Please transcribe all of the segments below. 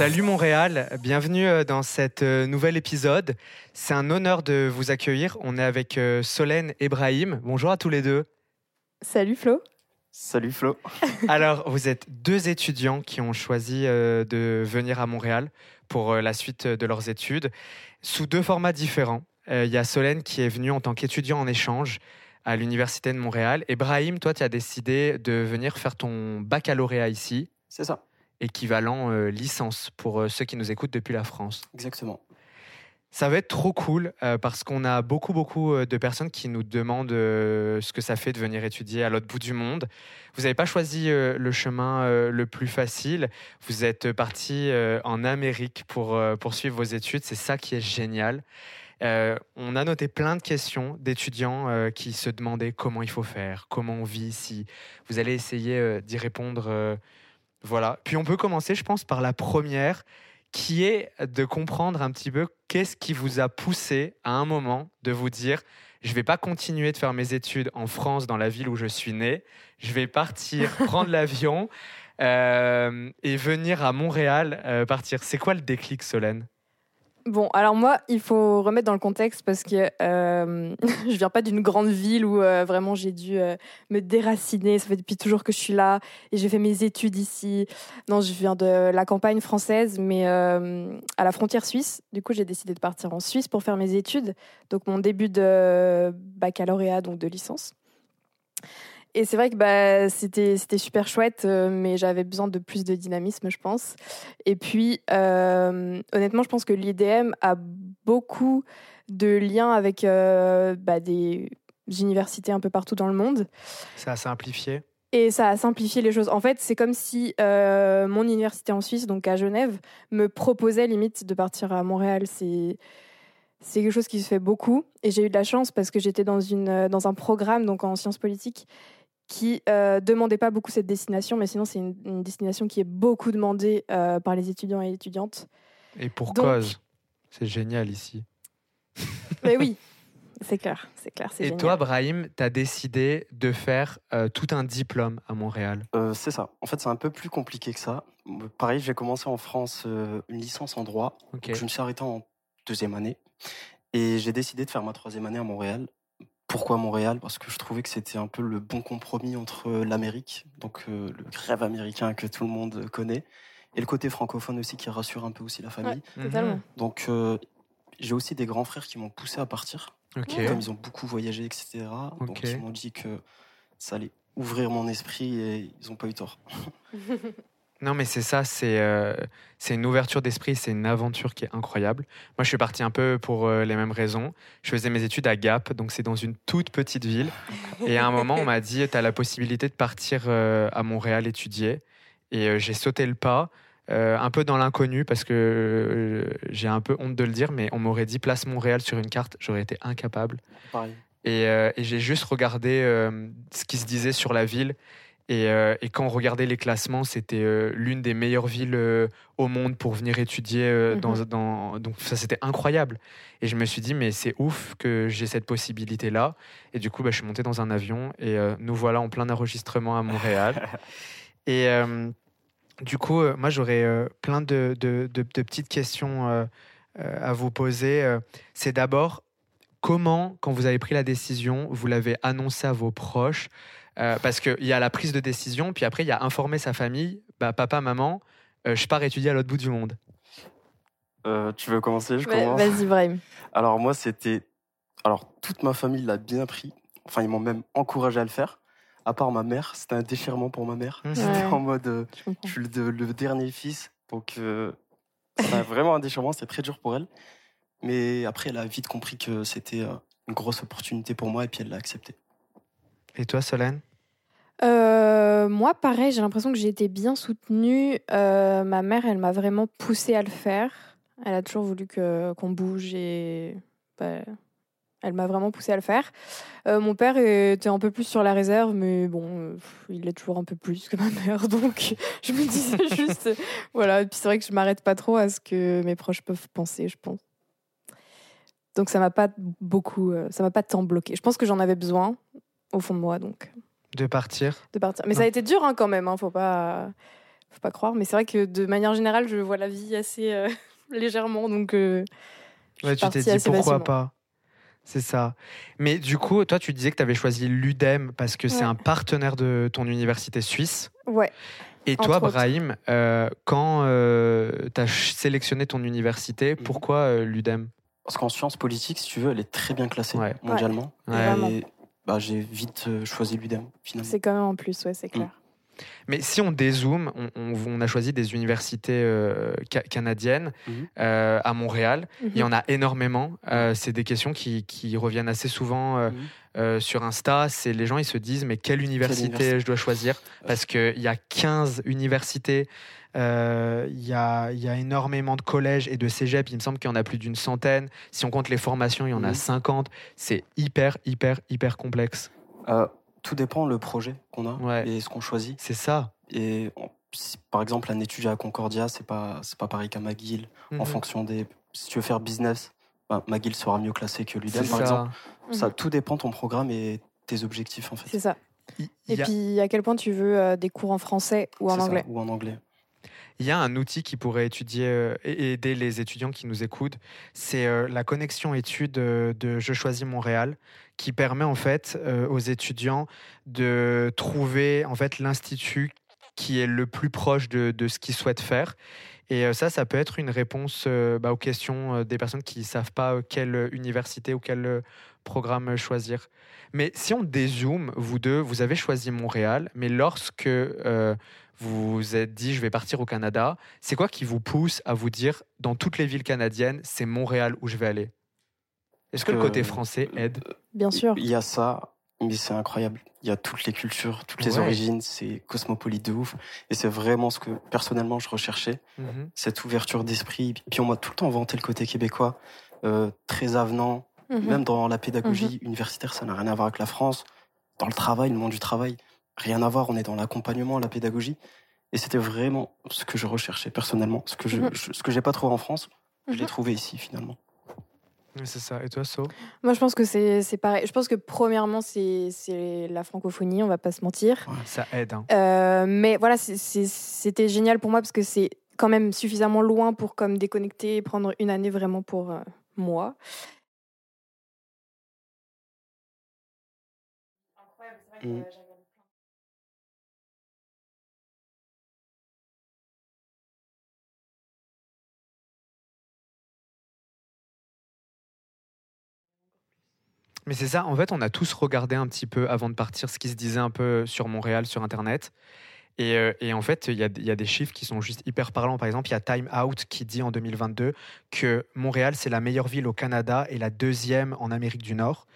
Salut Montréal, bienvenue euh, dans cet euh, nouvel épisode. C'est un honneur de vous accueillir. On est avec euh, Solène et Brahim. Bonjour à tous les deux. Salut Flo. Salut Flo. Alors, vous êtes deux étudiants qui ont choisi de venir à Montréal pour la suite de leurs études sous deux formats différents. Il y a Solène qui est venue en tant qu'étudiant en échange à l'Université de Montréal. Et Brahim, toi, tu as décidé de venir faire ton baccalauréat ici. C'est ça équivalent euh, licence pour euh, ceux qui nous écoutent depuis la France. Exactement. Ça va être trop cool euh, parce qu'on a beaucoup, beaucoup de personnes qui nous demandent ce que ça fait de venir étudier à l'autre bout du monde. Vous n'avez pas choisi le chemin le plus facile. Vous êtes parti en Amérique pour poursuivre vos études. C'est ça qui est génial. on a noté plein de questions d'étudiants qui se demandaient comment il faut faire, comment on vit ici. Vous allez essayer d'y répondre voilà. Puis on peut commencer, je pense, par la première, qui est de comprendre un petit peu qu'est-ce qui vous a poussé à un moment de vous dire je vais pas continuer de faire mes études en France, dans la ville où je suis né. Je vais partir, prendre l'avion euh, et venir à Montréal euh, partir. C'est quoi le déclic, Solène? Bon, alors moi, il faut remettre dans le contexte parce que euh, je viens pas d'une grande ville où euh, vraiment j'ai dû euh, me déraciner. Ça fait depuis toujours que je suis là et j'ai fait mes études ici. Non, je viens de la campagne française, mais euh, à la frontière suisse. Du coup, j'ai décidé de partir en Suisse pour faire mes études. Donc, mon début de baccalauréat, donc de licence. Et c'est vrai que bah, c'était, c'était super chouette, euh, mais j'avais besoin de plus de dynamisme, je pense. Et puis, euh, honnêtement, je pense que l'IDM a beaucoup de liens avec euh, bah, des universités un peu partout dans le monde. Ça a simplifié et ça a simplifié les choses. En fait, c'est comme si mon université en Suisse, donc à Genève, me proposait limite de partir à Montréal. C'est c'est quelque chose qui se fait beaucoup. Et j'ai eu de la chance parce que j'étais dans, une, dans un programme donc en sciences politiques qui euh, demandait pas beaucoup cette destination, mais sinon c'est une, destination qui est beaucoup demandée euh, par les étudiants et étudiantes. Et pour cause, c'est génial ici. Mais oui, c'est clair, c'est clair. Et toi, Brahim, tu as décidé de faire euh, tout un diplôme à Montréal. Euh, c'est ça. En fait, c'est un peu plus compliqué que ça. Pareil, j'ai commencé en France une licence en droit. je me suis arrêté en deuxième année. Et j'ai décidé de faire ma troisième année à Montréal. Pourquoi Montréal? Parce que je trouvais que c'était un peu le bon compromis entre l'Amérique, donc euh, le rêve américain que tout le monde connaît, et le côté francophone aussi qui rassure un peu aussi la famille. totalement. Mhm. Donc euh, j'ai aussi des grands frères qui m'ont poussé à partir. Comme ils ont beaucoup voyagé, etc. Donc ils m'ont dit que ça allait ouvrir mon esprit et ils n'ont pas eu tort. Non, mais c'est ça, c'est euh, c'est une ouverture d'esprit, c'est une aventure qui est incroyable. Moi, je suis parti un peu pour euh, les mêmes raisons. Je faisais mes études à Gap, donc c'est dans une toute petite ville. Et à un moment, on m'a dit, tu as la possibilité de partir euh, à Montréal étudier. Et j'ai sauté le pas, un peu dans l'inconnu, parce que j'ai un peu honte de le dire, mais on m'aurait dit place Montréal sur une carte, j'aurais été incapable. Et, et j'ai juste regardé ce qui se disait sur la ville. Euh, et, quand on regardait les classements, c'était euh, l'une des meilleures villes euh, au monde pour venir étudier. Mhm. dans, donc ça, c'était incroyable. Et je me suis dit, mais c'est ouf que j'ai cette possibilité-là. Et du coup, bah, je suis monté dans un avion et nous voilà en plein enregistrement à Montréal. et du coup, moi, j'aurais plein de, de, de, petites questions à vous poser. C'est d'abord, comment, quand vous avez pris la décision, vous l'avez annoncé à vos proches euh, parce qu'il y a la prise de décision, puis après, il y a informer sa famille, bah, papa, maman, euh, je pars étudier à l'autre bout du monde. Euh, tu veux commencer Je commence. Vas-y, Brahim. Alors, moi, c'était. Alors, toute ma famille l'a bien pris. Enfin, ils m'ont même encouragé à le faire. À part ma mère, c'était un déchirement pour ma mère. Mmh. C'était en mode. je, suis le, dernier fils. Donc, c'était vraiment un déchirement. C'était très dur pour elle. Mais après, elle a vite compris que c'était une grosse opportunité pour moi et puis elle l'a accepté. Et toi, Solène? Euh, moi, pareil, j'ai l'impression que j'ai été bien soutenue. Euh, ma mère, elle m'a vraiment poussée à le faire. Elle a toujours voulu que, qu'on bouge et bah, elle m'a vraiment poussée à le faire. Euh, mon père était un peu plus sur la réserve, mais bon, il est toujours un peu plus que ma mère, donc je me disais juste, voilà. Et puis c'est vrai que je m'arrête pas trop à ce que mes proches peuvent penser, je pense. Donc ça m'a pas beaucoup, ça m'a pas tant bloqué. Je pense que j'en avais besoin, au fond de moi. Donc. De partir De partir. Mais ça a été dur hein, quand même, hein, faut pas faut pas croire. Mais c'est vrai que de manière générale, je vois la vie assez euh, légèrement. Donc, ouais, tu t'es dit pourquoi pas? C'est ça. Mais du coup, toi, tu disais que tu avais choisi l'UDEM parce que c'est un partenaire de ton université suisse. Ouais. Et toi, Brahim, euh, quand euh, tu as sélectionné ton université, mhm. pourquoi euh, l'UDEM Parce qu'en sciences politiques, si tu veux, elle est très bien classée mondialement. Et bah, j'ai vite choisi l'UDEM, finalement. C'est quand même en plus, ouais, c'est clair. Mm. Mais si on dézoome, on, a choisi des universités canadiennes mhm. à Montréal. Il y mhm. en a énormément. c'est des questions qui, qui, reviennent assez souvent euh, sur Insta, c'est les gens ils se disent mais quelle université je dois choisir? Parce qu'il y a 15 universités, euh, il y, a, y, a, énormément de collèges et de cégeps, il me semble qu'il y en a plus d'une centaine. Si on compte les formations, il y en a 50. Mhm. C'est hyper, hyper, hyper complexe. Euh, tout dépend le projet qu'on a et ce qu'on choisit. C'est ça. Et par exemple, un étudiant à Concordia, c'est pas, pas pareil qu'à McGill. En mhm. fonction des. Si tu veux faire business, bah, McGill sera mieux classé que l'UDEM, par exemple. Ça, mhm. tout dépend de ton programme et tes objectifs, en fait. C'est ça. et puis, à quel point tu veux euh, des cours en français ou en anglais? Ou en anglais. Il y a un outil qui pourrait euh, aider les étudiants qui nous écoutent. C'est euh, la connexion études de Je choisis Montréal, qui permet en fait aux étudiants de trouver en fait l'institut qui est le plus proche de, ce qu'ils souhaitent faire et euh, ça, ça peut être une réponse euh, bah, aux questions euh, des personnes qui ne savent pas quelle université ou quel programme choisir. Mais si on dézoome, vous deux, vous avez choisi Montréal, mais lorsque vous vous êtes dit je vais partir au Canada, c'est quoi qui vous pousse à vous dire dans toutes les villes canadiennes, c'est Montréal où je vais aller? Est-ce que le côté français aide? Bien sûr. Il y a ça. Mais c'est incroyable. Il y a toutes les cultures, toutes les origines, c'est cosmopolite de ouf. Et c'est vraiment ce que personnellement je recherchais, mhm. cette ouverture d'esprit. Puis on m'a tout le temps vanté le côté québécois, euh, très avenant. Mhm. Même dans la pédagogie mhm. universitaire, ça n'a rien à voir avec la France. Dans le travail, le monde du travail, rien à voir. On est dans l'accompagnement, la pédagogie. Et c'était vraiment ce que je recherchais personnellement, ce que je, ce que j'ai pas trouvé en France, je l'ai trouvé ici finalement. C'est ça. Et toi, So? Moi, je pense que c'est pareil. Je pense que premièrement, c'est la francophonie, on va pas se mentir. ça aide. Hein. Euh, mais voilà, c'était génial pour moi parce que c'est quand même suffisamment loin pour comme déconnecter et prendre une année vraiment pour euh, moi. Incroyable, c'est vrai que mmh. Mais c'est ça, en fait, on a tous regardé un petit peu avant de partir ce qui se disait un peu sur Montréal, sur Internet. Et, euh, et, en fait, il y, y, a des chiffres qui sont juste hyper parlants. Par exemple, il y a Time Out qui dit en 2022 que Montréal, c'est la meilleure ville au Canada et la deuxième en Amérique du Nord.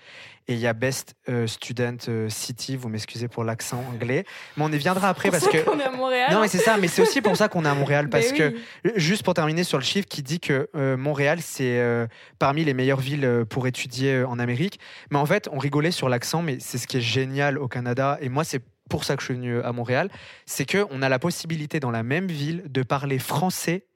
Et il y a Best euh, Student euh, City, vous m'excusez pour l'accent anglais, mais on y viendra après parce que. On est à Montréal. Non, mais c'est ça, mais c'est aussi pour ça qu'on est à Montréal parce que juste pour terminer sur le chiffre qui dit que Montréal c'est parmi les meilleures villes pour étudier en Amérique. Mais en fait, on rigolait sur l'accent, mais c'est ce qui est génial au Canada. Et moi, c'est pour ça que je suis venu à Montréal, c'est qu'on a la possibilité dans la même ville de parler français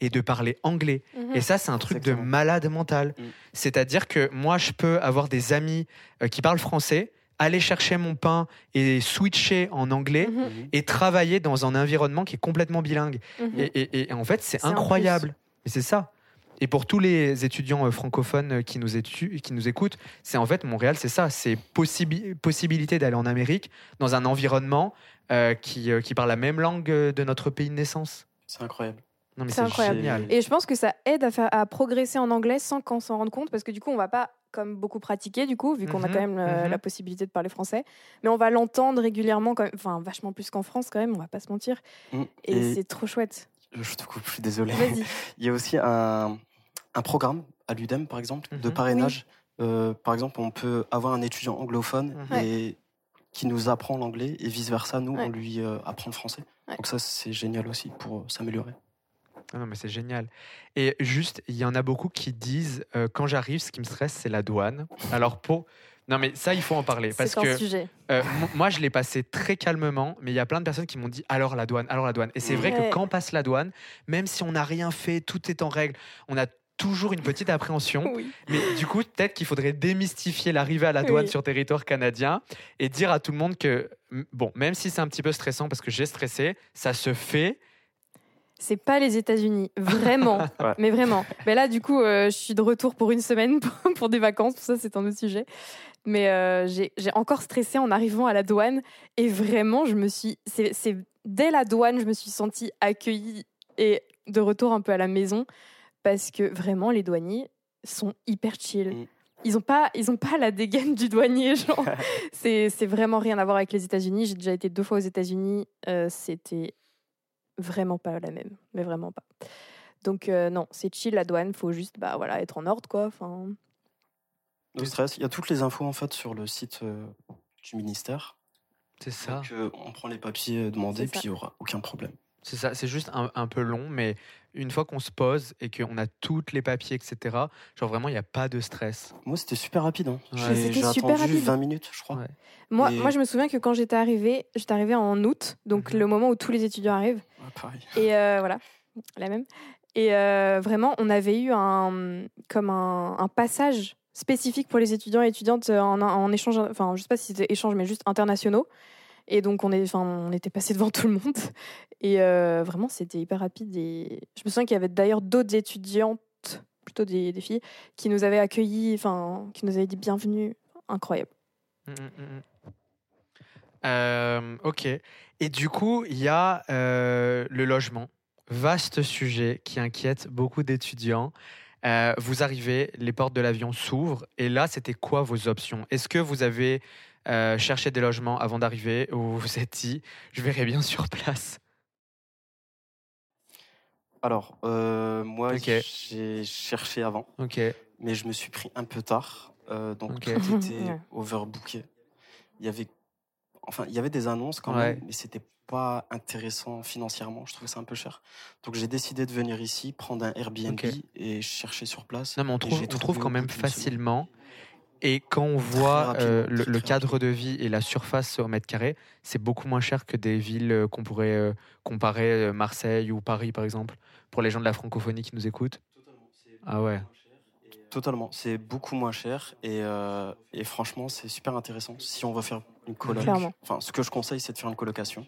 et de parler anglais. Mhm. Et ça, c'est un truc de malade mental. Mm. C'est-à-dire que moi, je peux avoir des amis euh, qui parlent français, aller chercher mon pain et switcher en anglais mhm. Mhm. et travailler dans un environnement qui est complètement bilingue. Et, en fait, c'est incroyable. Mais c'est ça. Et pour tous les étudiants euh, francophones euh, qui nous, qui nous écoutent, c'est en fait Montréal, c'est ça, c'est possibilité d'aller en Amérique dans un environnement euh, qui, qui parle la même langue de notre pays de naissance. C'est incroyable. Non, mais c'est incroyable. Génial. Et je pense que ça aide à, faire, à progresser en anglais sans qu'on s'en rende compte, parce que du coup, on va pas comme beaucoup pratiquer, du coup, vu qu'on a mhm, quand même mhm. la possibilité de parler français. Mais on va l'entendre régulièrement, quand même, enfin, vachement plus qu'en France, quand même, on va pas se mentir. Mm. Et, c'est trop chouette. Je te coupe, je suis désolé. Il y a aussi un, un programme à l'UDEM, par exemple, de mhm. parrainage. Euh, par exemple, on peut avoir un étudiant anglophone mhm. et qui nous apprend l'anglais et vice versa, nous, on lui euh, apprend le français. Donc ça, c'est génial aussi pour s'améliorer. Ah non, mais c'est génial. Et juste, il y en a beaucoup qui disent euh, quand j'arrive, ce qui me stresse, c'est la douane. Alors pour non, mais ça, il faut en parler. Parce que sujet. moi, je l'ai passé très calmement, mais il y a plein de personnes qui m'ont dit alors la douane, alors la douane. Et c'est vrai que quand passe la douane, même si on n'a rien fait, tout est en règle, on a toujours une petite appréhension. Mais du coup, peut-être qu'il faudrait démystifier l'arrivée à la douane sur territoire canadien et dire à tout le monde que, bon, même si c'est un petit peu stressant parce que j'ai stressé, ça se fait. C'est pas les États-Unis, vraiment, mais vraiment. Mais là, du coup, euh, je suis de retour pour une semaine pour, des vacances, tout ça, c'est un autre sujet. Mais euh, j'ai encore stressé en arrivant à la douane et vraiment, je me suis, c'est dès la douane, je me suis sentie accueillie et de retour un peu à la maison parce que vraiment, les douaniers sont hyper chill. Mm. Ils n'ont pas, ils ont pas la dégaine du douanier, genre. c'est vraiment rien à voir avec les États-Unis. J'ai déjà été deux fois aux États-Unis. Euh, c'était vraiment pas la même, mais vraiment pas. Donc euh, non, c'est chill la douane, faut juste bah voilà être en ordre quoi. Enfin. No stress. Il y a toutes les infos en fait sur le site euh, du ministère. C'est ça. Donc, euh, on prend les papiers demandés, puis il n'y aura aucun problème. C'est ça, c'est juste un, peu long, mais une fois qu'on se pose et qu'on a tous les papiers, etc., genre vraiment, il n'y a pas de stress. Moi, c'était super rapide. Hein. J'ai attendu 20 minutes, je crois. Moi, moi, je me souviens que quand j'étais arrivée, j'étais arrivée en août, donc mhm. le moment où tous les étudiants arrivent. Et euh, voilà, la même. Et euh, vraiment, on avait eu un, comme un, passage spécifique pour les étudiants et étudiantes en, en échange, enfin, je sais pas si c'était échange, mais juste internationaux. Et donc, on, est, on était passé devant tout le monde. Et euh, vraiment, c'était hyper rapide. Et je me souviens qu'il y avait d'ailleurs d'autres étudiantes, plutôt des, filles, qui nous avaient accueillis, qui nous avaient dit bienvenue. Incroyable. Mmh, mmh, mmh. Euh, ok. Et du coup, il y a euh, le logement. Vaste sujet qui inquiète beaucoup d'étudiants. vous arrivez, les portes de l'avion s'ouvrent. Et là, c'était quoi vos options? Est-ce que vous avez euh, chercher des logements avant d'arriver ou vous dit, je verrai bien sur place Alors, euh, moi, j'ai cherché avant, mais je me suis pris un peu tard. Euh, donc, tout était overbooké. Il y avait, enfin, il y avait des annonces quand même, mais c'était pas intéressant financièrement. Je trouvais ça un peu cher. Donc, j'ai décidé de venir ici, prendre un Airbnb et chercher sur place. Non, mais on trouve, on trouve quand même facilement. Et quand on voit euh, le, cadre de vie et la surface au mètre carré, c'est beaucoup moins cher que des villes euh, qu'on pourrait euh, comparer, Marseille ou Paris par exemple, pour les gens de la francophonie qui nous écoutent. Ah ouais. Totalement, c'est beaucoup moins cher et, et franchement c'est super intéressant. Si on veut faire une coloc, enfin ce que je conseille c'est de faire une colocation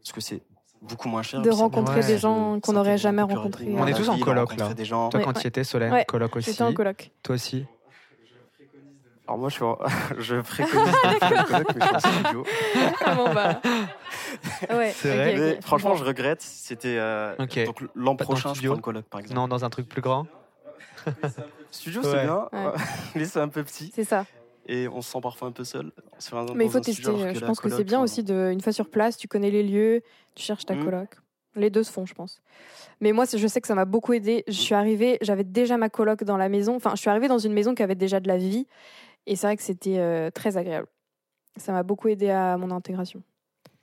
parce que c'est beaucoup moins cher. De rencontrer des gens qu'on n'aurait jamais rencontrés. On est tous en coloc là. Des gens. Toi quand tu étais Solène, coloc aussi. J'étais en coloc. Toi aussi. Alors moi, je, suis je préconise de coloc, mais je suis en studio. Ah bon, bah. Ouais, c'est vrai. franchement, je regrette. C'était euh, donc l'an prochain, je prends une coloc, par exemple. Non, dans un truc plus grand. studio, c'est bien, mais c'est un peu petit. C'est ça. Et on se sent parfois un peu seul. mais il faut tester. Je pense que c'est bien aussi de, une fois sur place, tu connais les lieux, tu cherches ta mmh. coloc. Les deux se font, je pense. Mais moi, je sais que ça m'a beaucoup aidé. Je suis arrivée, j'avais déjà ma coloc dans la maison. Enfin, je suis arrivée dans une maison qui avait déjà de la vie. Et c'est vrai que c'était euh, très agréable. Ça m'a beaucoup aidé à mon intégration.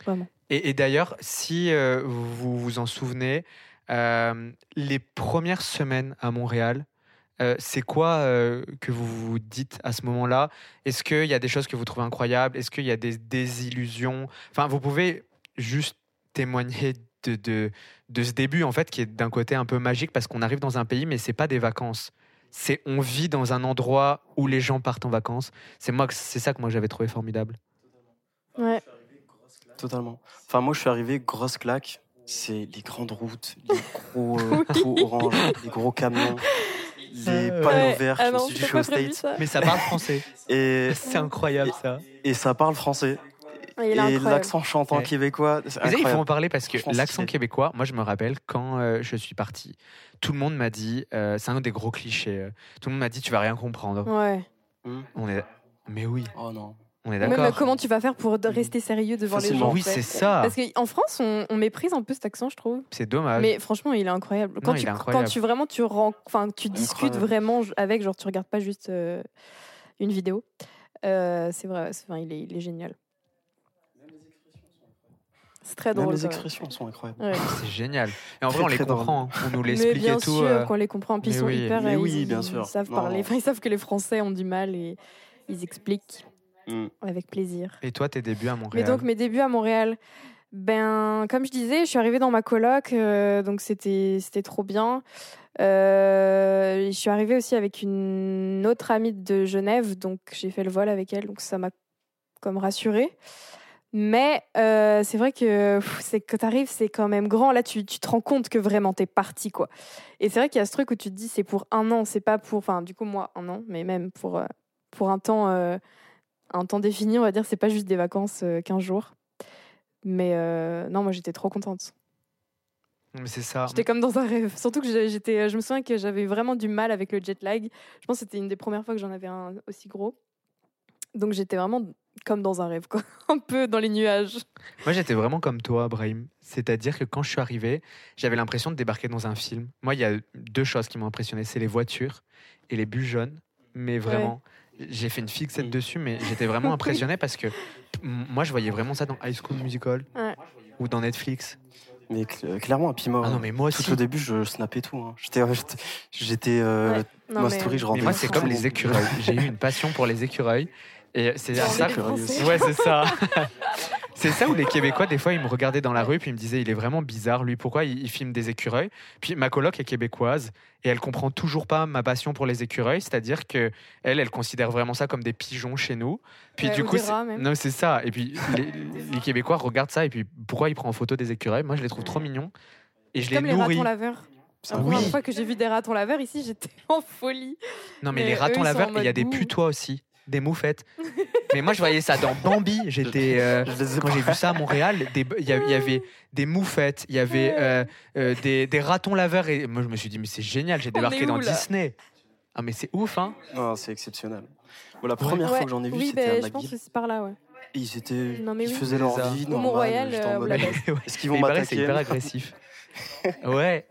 Vraiment. Et, d'ailleurs, si euh, vous vous en souvenez, euh, les premières semaines à Montréal, c'est quoi que vous vous dites à ce moment-là? Est-ce qu'il y a des choses que vous trouvez incroyables? Est-ce qu'il y a des désillusions? Enfin, vous pouvez juste témoigner de, de, ce début, en fait, qui est d'un côté un peu magique parce qu'on arrive dans un pays, mais c'est pas des vacances c'est on vit dans un endroit où les gens partent en vacances. C'est moi, c'est ça que moi j'avais trouvé formidable. Ouais. Totalement. Enfin, moi, je suis arrivé grosse claque. C'est les grandes routes, les gros euh, orange, les gros camions, les panneaux verts. Ah je suis au States. Mais ça parle français. Et c'est incroyable ça. Et ça parle français. Et l'accent chantant québécois. il faut en parler parce que l'accent québécois, moi je me rappelle quand euh, je suis parti, tout le monde m'a dit, euh, c'est un des gros clichés, euh, tout le monde m'a dit tu vas rien comprendre. Ouais. On est, mais oui. Oh non. On est d'accord. comment tu vas faire pour rester sérieux devant les gens Oui, c'est ça. Parce qu'en France, on, méprise un peu cet accent, je trouve. C'est dommage. Mais franchement, il est incroyable. Quand, tu, quand tu vraiment tu enfin, tu discutes vraiment avec, genre tu regardes pas juste une vidéo. c'est vrai, il est, il est génial. C'est très drôle. les expressions sont incroyables. C'est génial. Et en vrai, on les comprend. Hein. On nous l'explique et tout. Sûr euh... qu'on les comprend. Puis ils sont hyper. Mais oui, ils, bien sûr. Ils savent parler. Enfin, ils savent que les Français ont du mal et ils expliquent mm. avec plaisir. Et toi, tes débuts à Montréal? Mais donc, mes débuts à Montréal. Ben, comme je disais, je suis arrivée dans ma coloc, euh, donc c'était c'était trop bien. Euh, je suis arrivée aussi avec une autre amie de Genève, donc j'ai fait le vol avec elle, donc ça m'a comme rassurée. Mais euh, c'est vrai que c'est que t'arrives, c'est quand même grand. Là, tu, tu, te rends compte que vraiment t'es parti, quoi. Et c'est vrai qu'il y a ce truc où tu te dis c'est pour un an, c'est pas pour, enfin, du coup moi un an, mais même pour euh, pour un temps euh, un temps défini, on va dire, c'est pas juste des vacances 15 jours. Mais non, moi j'étais trop contente. Mais c'est ça. J'étais comme dans un rêve. Surtout que j'étais, je me souviens que j'avais vraiment du mal avec le jet lag. Je pense que c'était une des premières fois que j'en avais un aussi gros. Donc j'étais vraiment comme dans un rêve, quoi. un peu dans les nuages. Moi, j'étais vraiment comme toi, Brahim. C'est-à-dire que quand je suis arrivé, j'avais l'impression de débarquer dans un film. Moi, il y a deux choses qui m'ont impressionné c'est les voitures et les bus jaunes. Mais vraiment, j'ai fait une fixette dessus, mais j'étais vraiment impressionné parce que moi, je voyais vraiment ça dans High School Musical ou dans Netflix. Mais clairement, puis moi, ah non, mais moi aussi. tout au début, je snappais tout. Hein. J'étais, j'étais, euh, ma story, je rendais. Mais moi, c'est comme les écureuils. J'ai eu une passion pour les écureuils. Et c'est ça. Ouais, c'est ça. c'est ça où les Québécois, des fois, ils me regardaient dans la rue puis ils me disaient, il est vraiment bizarre, lui, pourquoi il, filme des écureuils? Puis ma coloc est québécoise et elle comprend toujours pas ma passion pour les écureuils, c'est-à-dire que elle, elle considère vraiment ça comme des pigeons chez nous. Puis du coup, non, c'est ça. Et puis les, Québécois regardent ça et puis pourquoi il prend en photo des écureuils? Moi, je les trouve trop mignons et je comme les nourris. laveurs. La première fois que j'ai vu des ratons laveurs ici, j'étais en folie. Non, mais, les ratons laveurs, il y a des putois aussi des moufettes. Mais moi, je voyais ça dans Bambi. J'étais euh, quand j'ai vu ça à Montréal, il y, avait des moufettes, il y avait euh, euh, des, des, ratons laveurs et moi je me suis dit mais c'est génial, j'ai débarqué dans Disney. Ah mais c'est ouf hein. Non, c'est exceptionnel. la première fois que j'en ai vu, c'était ben, à Je pense que c'est par là, ouais. Ils étaient, ils faisaient leur vie. Au Mont-Royal, Est-ce qu'ils vont m'attaquer C'est hyper agressif. ouais.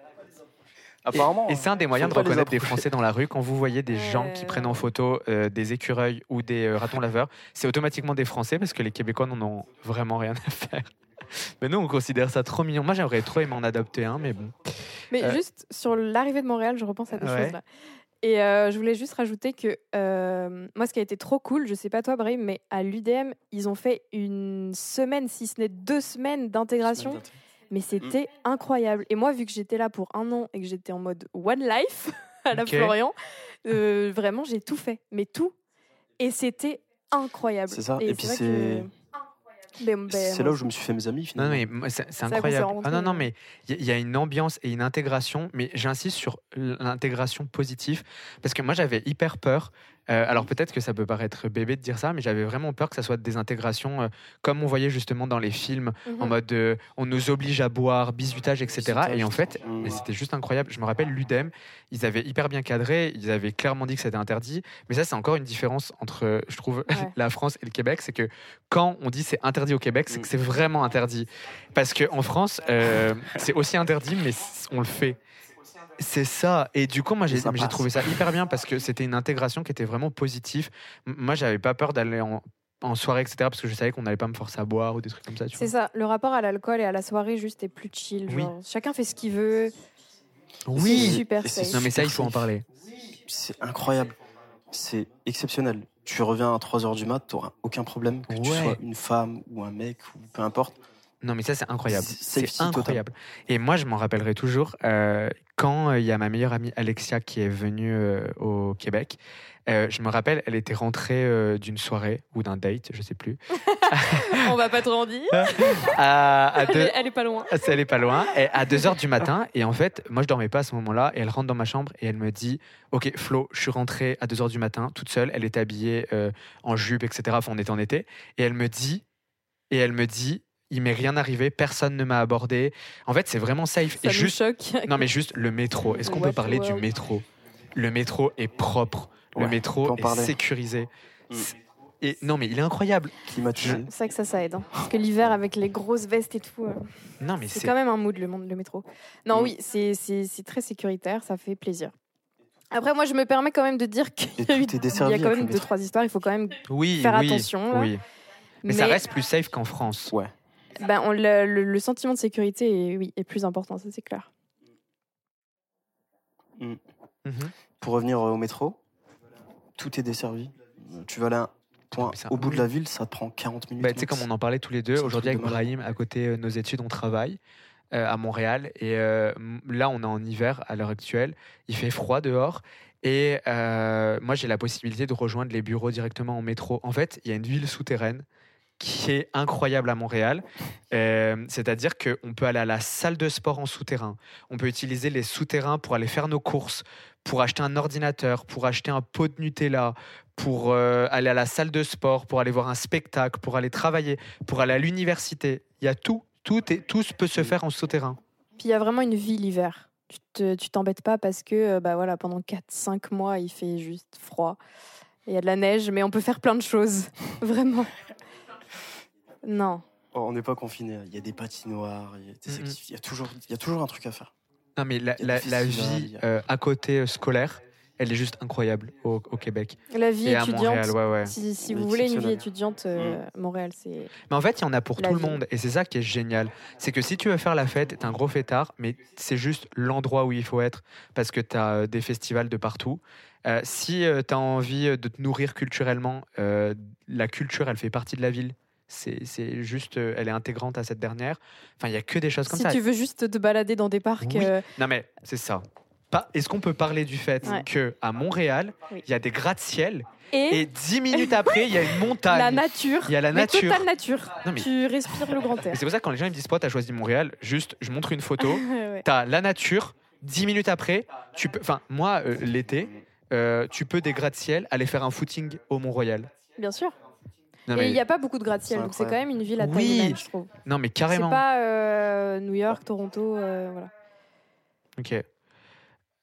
Apparemment. Et, c'est un des moyens de reconnaître des Français dans la rue. Quand vous voyez des gens qui prennent en photo euh, des écureuils ou des euh, ratons laveurs, c'est automatiquement des Français parce que les Québécois n'en ont vraiment rien à faire. Mais nous, on considère ça trop mignon. Moi, j'aimerais trop aimer en adopter un, mais bon. Mais euh, juste sur l'arrivée de Montréal, je repense à des choses là. Et je voulais juste rajouter que moi, ce qui a été trop cool, je sais pas toi, Brahim, mais à l'UDM, ils ont fait une semaine, si ce n'est deux semaines d'intégration mais c'était incroyable. Et moi, vu que j'étais là pour un an et que j'étais en mode One Life à la Florian, euh, vraiment, j'ai tout fait, mais tout. Et c'était incroyable. C'est ça. Et, puis c'est. C'est là où je me suis fait mes amis finalement. Non, mais c'est incroyable. Ah, non, non, mais il y, a une ambiance et une intégration, mais j'insiste sur l'intégration positive parce que moi j'avais hyper peur euh, alors peut-être que ça peut paraître bébé de dire ça, mais j'avais vraiment peur que ça soit des intégrations euh, comme on voyait justement dans les films, en mhm. mode euh, on nous oblige à boire, bisutage, etc. Et en fait, mmh. c'était juste incroyable. Je me rappelle l'UDEM, ils avaient hyper bien cadré, ils avaient clairement dit que c'était interdit. Mais ça, c'est encore une différence entre, je trouve, la France et le Québec, c'est que quand on dit c'est interdit au Québec, c'est que mmh. c'est vraiment interdit. Parce qu'en France, c'est aussi interdit, mais on le fait. C'est ça. Et du coup, moi, j'ai trouvé ça hyper bien parce que c'était une intégration qui était vraiment positive. Moi, j'avais pas peur d'aller en, soirée, etc. Parce que je savais qu'on n'allait pas me forcer à boire ou des trucs comme ça. C'est ça. Le rapport à l'alcool et à la soirée, juste, est plus chill. Chacun fait ce qu'il veut. Oui. super safe. Non, mais ça, il faut en parler. C'est incroyable. C'est exceptionnel. Tu reviens à 3h du mat, tu n'auras aucun problème, que tu sois une femme ou un mec, ou peu importe. Non, mais ça, c'est incroyable. C'est incroyable. Et moi, je m'en rappellerai toujours euh, quand euh, il y a ma meilleure amie Alexia qui est venue euh, au Québec. je me rappelle, elle était rentrée d'une soirée ou d'un date, je sais plus. On va pas trop en dire. à, elle, est pas loin. Elle est pas loin. Et à 2 h du matin. Et en fait, moi, je dormais pas à ce moment-là. Et elle rentre dans ma chambre et elle me dit Ok, Flo, je suis rentrée à 2 h du matin, toute seule. Elle était habillée en jupe, etc. Enfin, on était en été. Et elle me dit, et elle me dit il m'est rien arrivé, personne ne m'a abordé. En fait, c'est vraiment safe. Ça et juste, choque. non, mais juste le métro. Est-ce qu'on peut parler du métro? Le métro est propre. Le métro est sécurisé. Mm. Et non, mais il est incroyable. C'est vrai que ça, ça aide. Hein. Parce que l'hiver, avec les grosses vestes et tout. Euh, non, mais c'est quand même un mood, le, monde, le métro. Non, mm. oui, c'est très sécuritaire, ça fait plaisir. Après, moi, je me permets quand même de dire qu'il y a, eu, il y a quand même deux, trois histoires. Il faut quand même oui, faire oui, attention. Oui. Mais, mais, ça reste plus safe qu'en France. Ouais. Ben, on, le, sentiment de sécurité est, oui, est plus important, ça c'est clair. Mm. Mhm. Pour revenir au métro, tout est desservi. Tu vas aller point au bout de la ville, ça te prend 40 minutes. Bah, tu sais, comme on en parlait tous les deux, aujourd'hui avec Brahim, à côté de nos études, on travaille euh, à Montréal. Et euh, là, on est en hiver à l'heure actuelle. Il fait froid dehors. Et euh, moi, j'ai la possibilité de rejoindre les bureaux directement en métro. En fait, il y a une ville souterraine qui est incroyable à Montréal. Euh, c'est-à-dire qu'on peut aller à la salle de sport en souterrain. On peut utiliser les souterrains pour aller faire nos courses, pour acheter un ordinateur, pour acheter un pot de Nutella, pour euh, aller à la salle de sport, pour aller voir un spectacle, pour aller travailler, pour aller à l'université. Il y a tout. Tout, et, tout peut se faire en souterrain. Puis il y a vraiment une vie l'hiver. Tu t'embêtes pas parce que euh, bah voilà, pendant 4-5 mois, il fait juste froid. Il y a de la neige, mais on peut faire plein de choses. Vraiment. Non. Oh, on n'est pas confiné. Il y a des patinoires, il y a, toujours, il y a toujours un truc à faire. Non, mais la, vie euh, à côté euh, scolaire, elle est juste incroyable au, Québec. La vie étudiante. Si, vous voulez une vie étudiante, euh, mm. Montréal, c'est. Mais en fait, il y en a pour tout le monde. Et c'est ça qui est génial. C'est que si tu veux faire la fête, t'es un gros fêtard, mais c'est juste l'endroit où il faut être parce que tu as des festivals de partout. si tu as envie de te nourrir culturellement, la culture, elle fait partie de la ville c'est juste, euh, elle est intégrante à cette dernière. Enfin, il y a que des choses comme ça. Si tu veux juste te balader dans des parcs. Euh, non, mais c'est ça. Est-ce qu'on peut parler du fait que à Montréal, il y a des gratte-ciel et... dix minutes après, il y a une montagne. La nature. Il y a la nature. Totale nature. tu respires le grand air. C'est pour ça que quand les gens me disent, tu as choisi Montréal, juste, je montre une photo. Tu as la nature. Dix minutes après, tu peux. Enfin, moi, euh, l'été, tu peux des gratte-ciel aller faire un footing au Mont-Royal. Bien sûr et il n'y a pas beaucoup de gratte-ciel, donc c'est quand même une ville à taille oui. humaine, je trouve. Non, mais carrément. C'est pas euh, New York, Toronto, euh, voilà. Ok.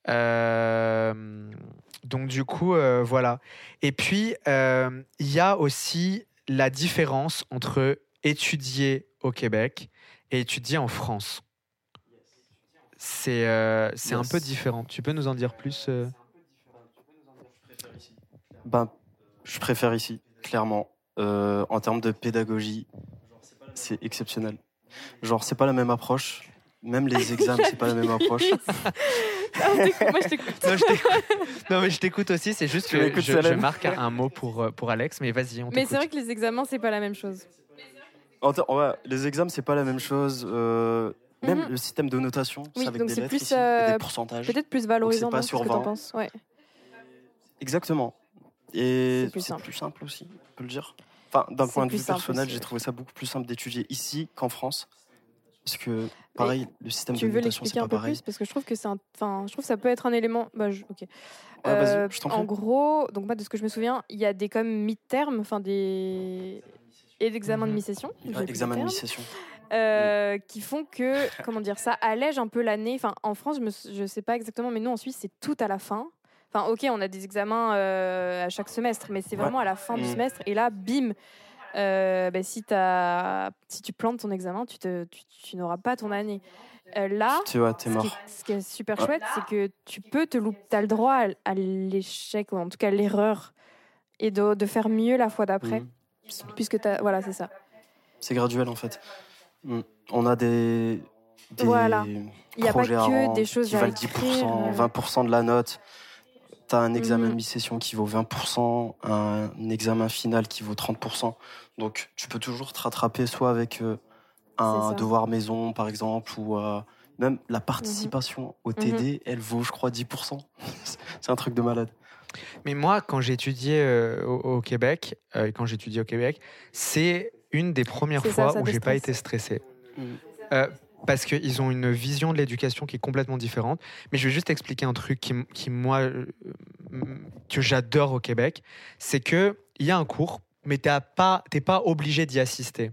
Euh, donc du coup, voilà. Et puis, il y a aussi la différence entre étudier au Québec et étudier en France. C'est c'est un peu différent. Tu peux nous en dire plus Ben, je préfère ici, clairement. Euh, en termes de pédagogie, c'est exceptionnel. Genre, c'est pas la même approche. Même les examens, c'est pas la même approche. Moi, je t'écoute. Non, mais je t'écoute aussi. C'est juste que je, je, marque un mot pour, euh, pour Alex. Mais vas-y, on Mais c'est vrai que les examens, c'est pas la même chose. les examens, c'est pas la même chose. Euh, même mhm. le système de notation, c'est avec des lettres plus, des pourcentages. Peut-être plus valorisant. C'est pas sur 20. Penses. Ouais. Exactement. Et c'est plus, plus, simple aussi, on peut le dire. Enfin, d'un point de vue personnel, j'ai trouvé ça beaucoup plus simple d'étudier ici qu'en France. Parce que, pareil, le système de notation, c'est pas un peu pareil. Plus? Parce que je trouve que c'est enfin, je trouve que ça peut être un élément. Bah, ok. Euh, en gros, donc moi, de ce que je me souviens, il y a des comme mi-termes, enfin des et d'examens de mhm. mi-session. examens de mi-session. Euh, qui font que, comment dire, ça allège un peu l'année. Enfin, en France, je, je sais pas exactement, mais nous en Suisse, c'est tout à la fin. Enfin, ok, on a des examens euh, à chaque semestre, mais c'est vraiment à la fin du mm. semestre. Et là, bim, euh, ben, si, as, si tu plantes ton examen, tu, te, tu, n'auras pas ton année. Euh, là, tu vois, es mort. Ce, qui est, super chouette, c'est que tu peux te louper, tu as le droit à, l'échec, ou en tout cas l'erreur, et de, de, faire mieux la fois d'après. Mm. Puisque tu Voilà, c'est ça. C'est graduel en fait. Mm. On a des. des voilà. Il n'y a pas que des choses qui valent 10%, 20% de la note. Tu as un examen de mm. mi-session qui vaut 20%, un examen final qui vaut 30%. Donc, tu peux toujours te rattraper soit avec euh, un devoir maison, par exemple, ou euh, même la participation au TD, mm-hmm. elle vaut, je crois, 10%. C'est un truc de malade. Mais moi, quand j'étudiais euh, au, Québec, quand j'étudiais au Québec, c'est une des premières fois où j'ai pas été stressé. Mm parce qu'ils ont une vision de l'éducation qui est complètement différente. Mais je vais juste expliquer un truc qui, moi, euh, que j'adore au Québec, c'est que il y a un cours, mais tu n'es pas, pas obligé d'y assister.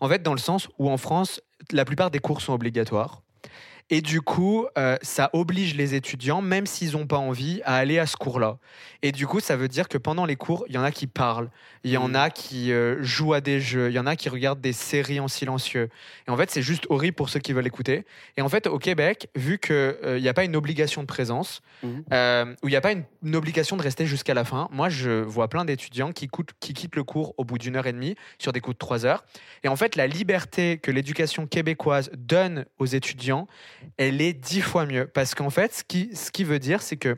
En fait, dans le sens où en France, la plupart des cours sont obligatoires. Et du coup, euh, ça oblige les étudiants, même s'ils n'ont pas envie, à aller à ce cours-là. Et du coup, ça veut dire que pendant les cours, il y en a qui parlent, il y en mm. a qui euh, jouent à des jeux, il y en a qui regardent des séries en silencieux. Et en fait, c'est juste horrible pour ceux qui veulent écouter. Et en fait, au Québec, vu qu'il euh, n'y a pas une obligation de présence, mm. où il n'y a pas une, obligation de rester jusqu'à la fin, moi, je vois plein d'étudiants qui, qui quittent le cours au bout d'une heure et demie, sur des coups de trois heures. Et en fait, la liberté que l'éducation québécoise donne aux étudiants, elle est dix fois mieux. Parce qu'en fait, ce qui, ce qui veut dire, c'est que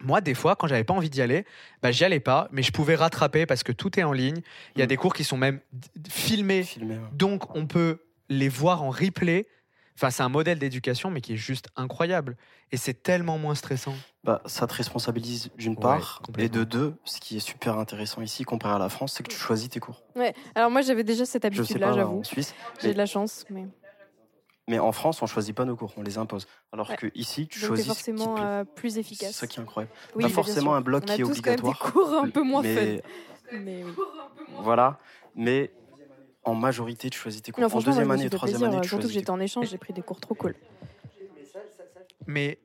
moi, des fois, quand j'avais pas envie d'y aller, bah, j'y allais pas, mais je pouvais rattraper parce que tout est en ligne. Il y a mm. des cours qui sont même filmés, donc on peut les voir en replay. Enfin, c'est un modèle d'éducation, mais qui est juste incroyable. Et c'est tellement moins stressant. Bah, ça te responsabilise d'une part, et de deux, ce qui est super intéressant ici comparé à la France, c'est que tu choisis tes cours. Ouais. Alors moi, j'avais déjà cette habitude-là, j'avoue. En Suisse, j'ai de la chance, mais. Mais en France, on choisit pas nos cours, on les impose. Alors que ici, tu choisis. forcément euh, plus efficace. C'est ça qui est incroyable. Oui, pas forcément un bloc qui est obligatoire. Quand même des cours un peu moins mais... fun. Mais Voilà. Mais en majorité, tu choisis tes cours. en deuxième année, troisième année, tu Surtout que j'étais en échange, j'ai pris des cours trop cool. Mais,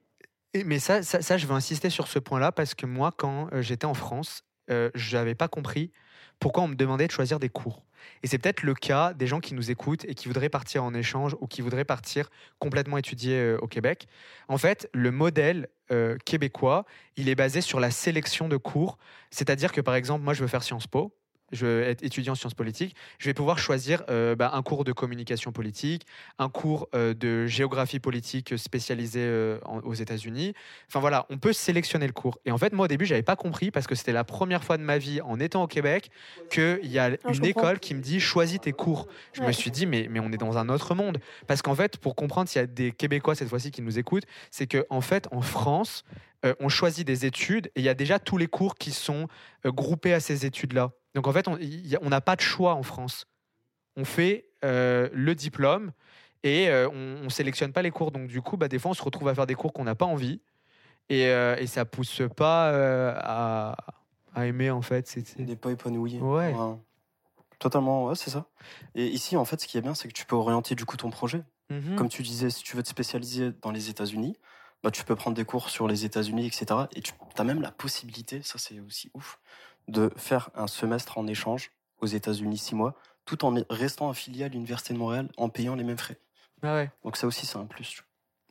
mais ça, ça, ça, je veux insister sur ce point-là parce que moi, quand euh, j'étais en France, euh, je n'avais pas compris pourquoi on me demandait de choisir des cours. Et c'est peut-être le cas des gens qui nous écoutent et qui voudraient partir en échange ou qui voudraient partir complètement étudier euh, au Québec. En fait, le modèle québécois, il est basé sur la sélection de cours. C'est-à-dire que, par exemple, moi, je veux faire Sciences Po je vais être étudiant en sciences politiques, je vais pouvoir choisir euh, bah, un cours de communication politique, un cours euh, de géographie politique spécialisé euh, aux États-Unis. Enfin voilà, on peut sélectionner le cours. Et en fait, moi au début, j'avais pas compris parce que c'était la première fois de ma vie en étant au Québec qu'il y a une école qui me dit choisis tes cours. Je me suis dit mais, mais on est dans un autre monde. Parce qu'en fait, pour comprendre s'il y a des Québécois cette fois-ci qui nous écoutent, c'est qu'en en fait, en France, on choisit des études et il y a déjà tous les cours qui sont groupés à ces études-là. Donc en fait, on n'a pas de choix en France. On fait euh, le diplôme et euh, on, ne sélectionne pas les cours. Donc du coup, bah, des fois, on se retrouve à faire des cours qu'on n'a pas envie et, euh, et ça pousse pas à, aimer en fait. C'est n'est pas épanoui. Ouais. Totalement, ouais, c'est ça. Et ici, en fait, ce qui est bien, c'est que tu peux orienter du coup ton projet. Mmh Comme tu disais, si tu veux te spécialiser dans les États-Unis, bah, tu peux prendre des cours sur les États-Unis, etc. Et tu as même la possibilité, ça c'est aussi ouf, de faire un semestre en échange aux États-Unis six mois, tout en restant affilié à l'Université de Montréal en payant les mêmes frais. Ah ouais. Donc ça aussi, c'est un plus.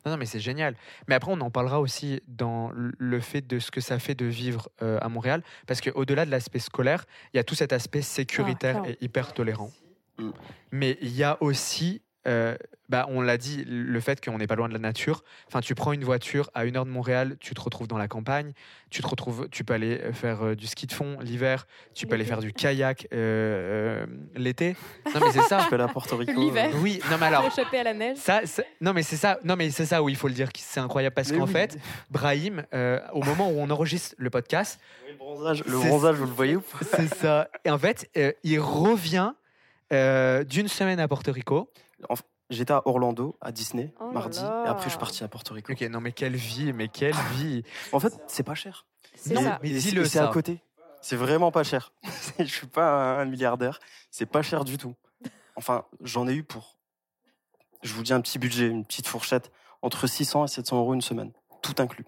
Non, non, mais c'est génial. Mais après, on en parlera aussi dans le fait de ce que ça fait de vivre euh, à Montréal, parce qu'au-delà de l'aspect scolaire, il y a tout cet aspect sécuritaire ah, et hyper tolérant. Mm. Mais il y a aussi euh, bah, on l'a dit, le fait qu'on n'est pas loin de la nature. Enfin, tu prends une voiture à une heure de Montréal, tu te retrouves dans la campagne. Tu te retrouves, tu peux aller euh, faire euh, du ski de fond l'hiver. Tu peux aller faire du kayak l'été. Non mais c'est ça. Tu peux aller à Porto Rico. L'hiver. Oui, non mais alors. Échapper à la neige. Ça, non mais c'est ça. Non mais c'est ça où il faut le dire. C'est incroyable parce qu'en fait, Brahim, au moment où on enregistre le podcast, le bronzage, le bronzage, vous le voyez ou C'est ça. Et en fait, il revient d'une semaine à Porto Rico. J'étais à Orlando, à Disney, oh mardi, et après je suis parti à Porto Rico. Ok, non mais quelle vie, mais quelle vie En fait, c'est pas cher. C'est ça. Mais dis-le C'est à côté. C'est vraiment pas cher. je suis pas un milliardaire. C'est pas cher du tout. Enfin, j'en ai eu pour, je vous dis un petit budget, une petite fourchette, entre 600 et 700 euros une semaine, tout inclus.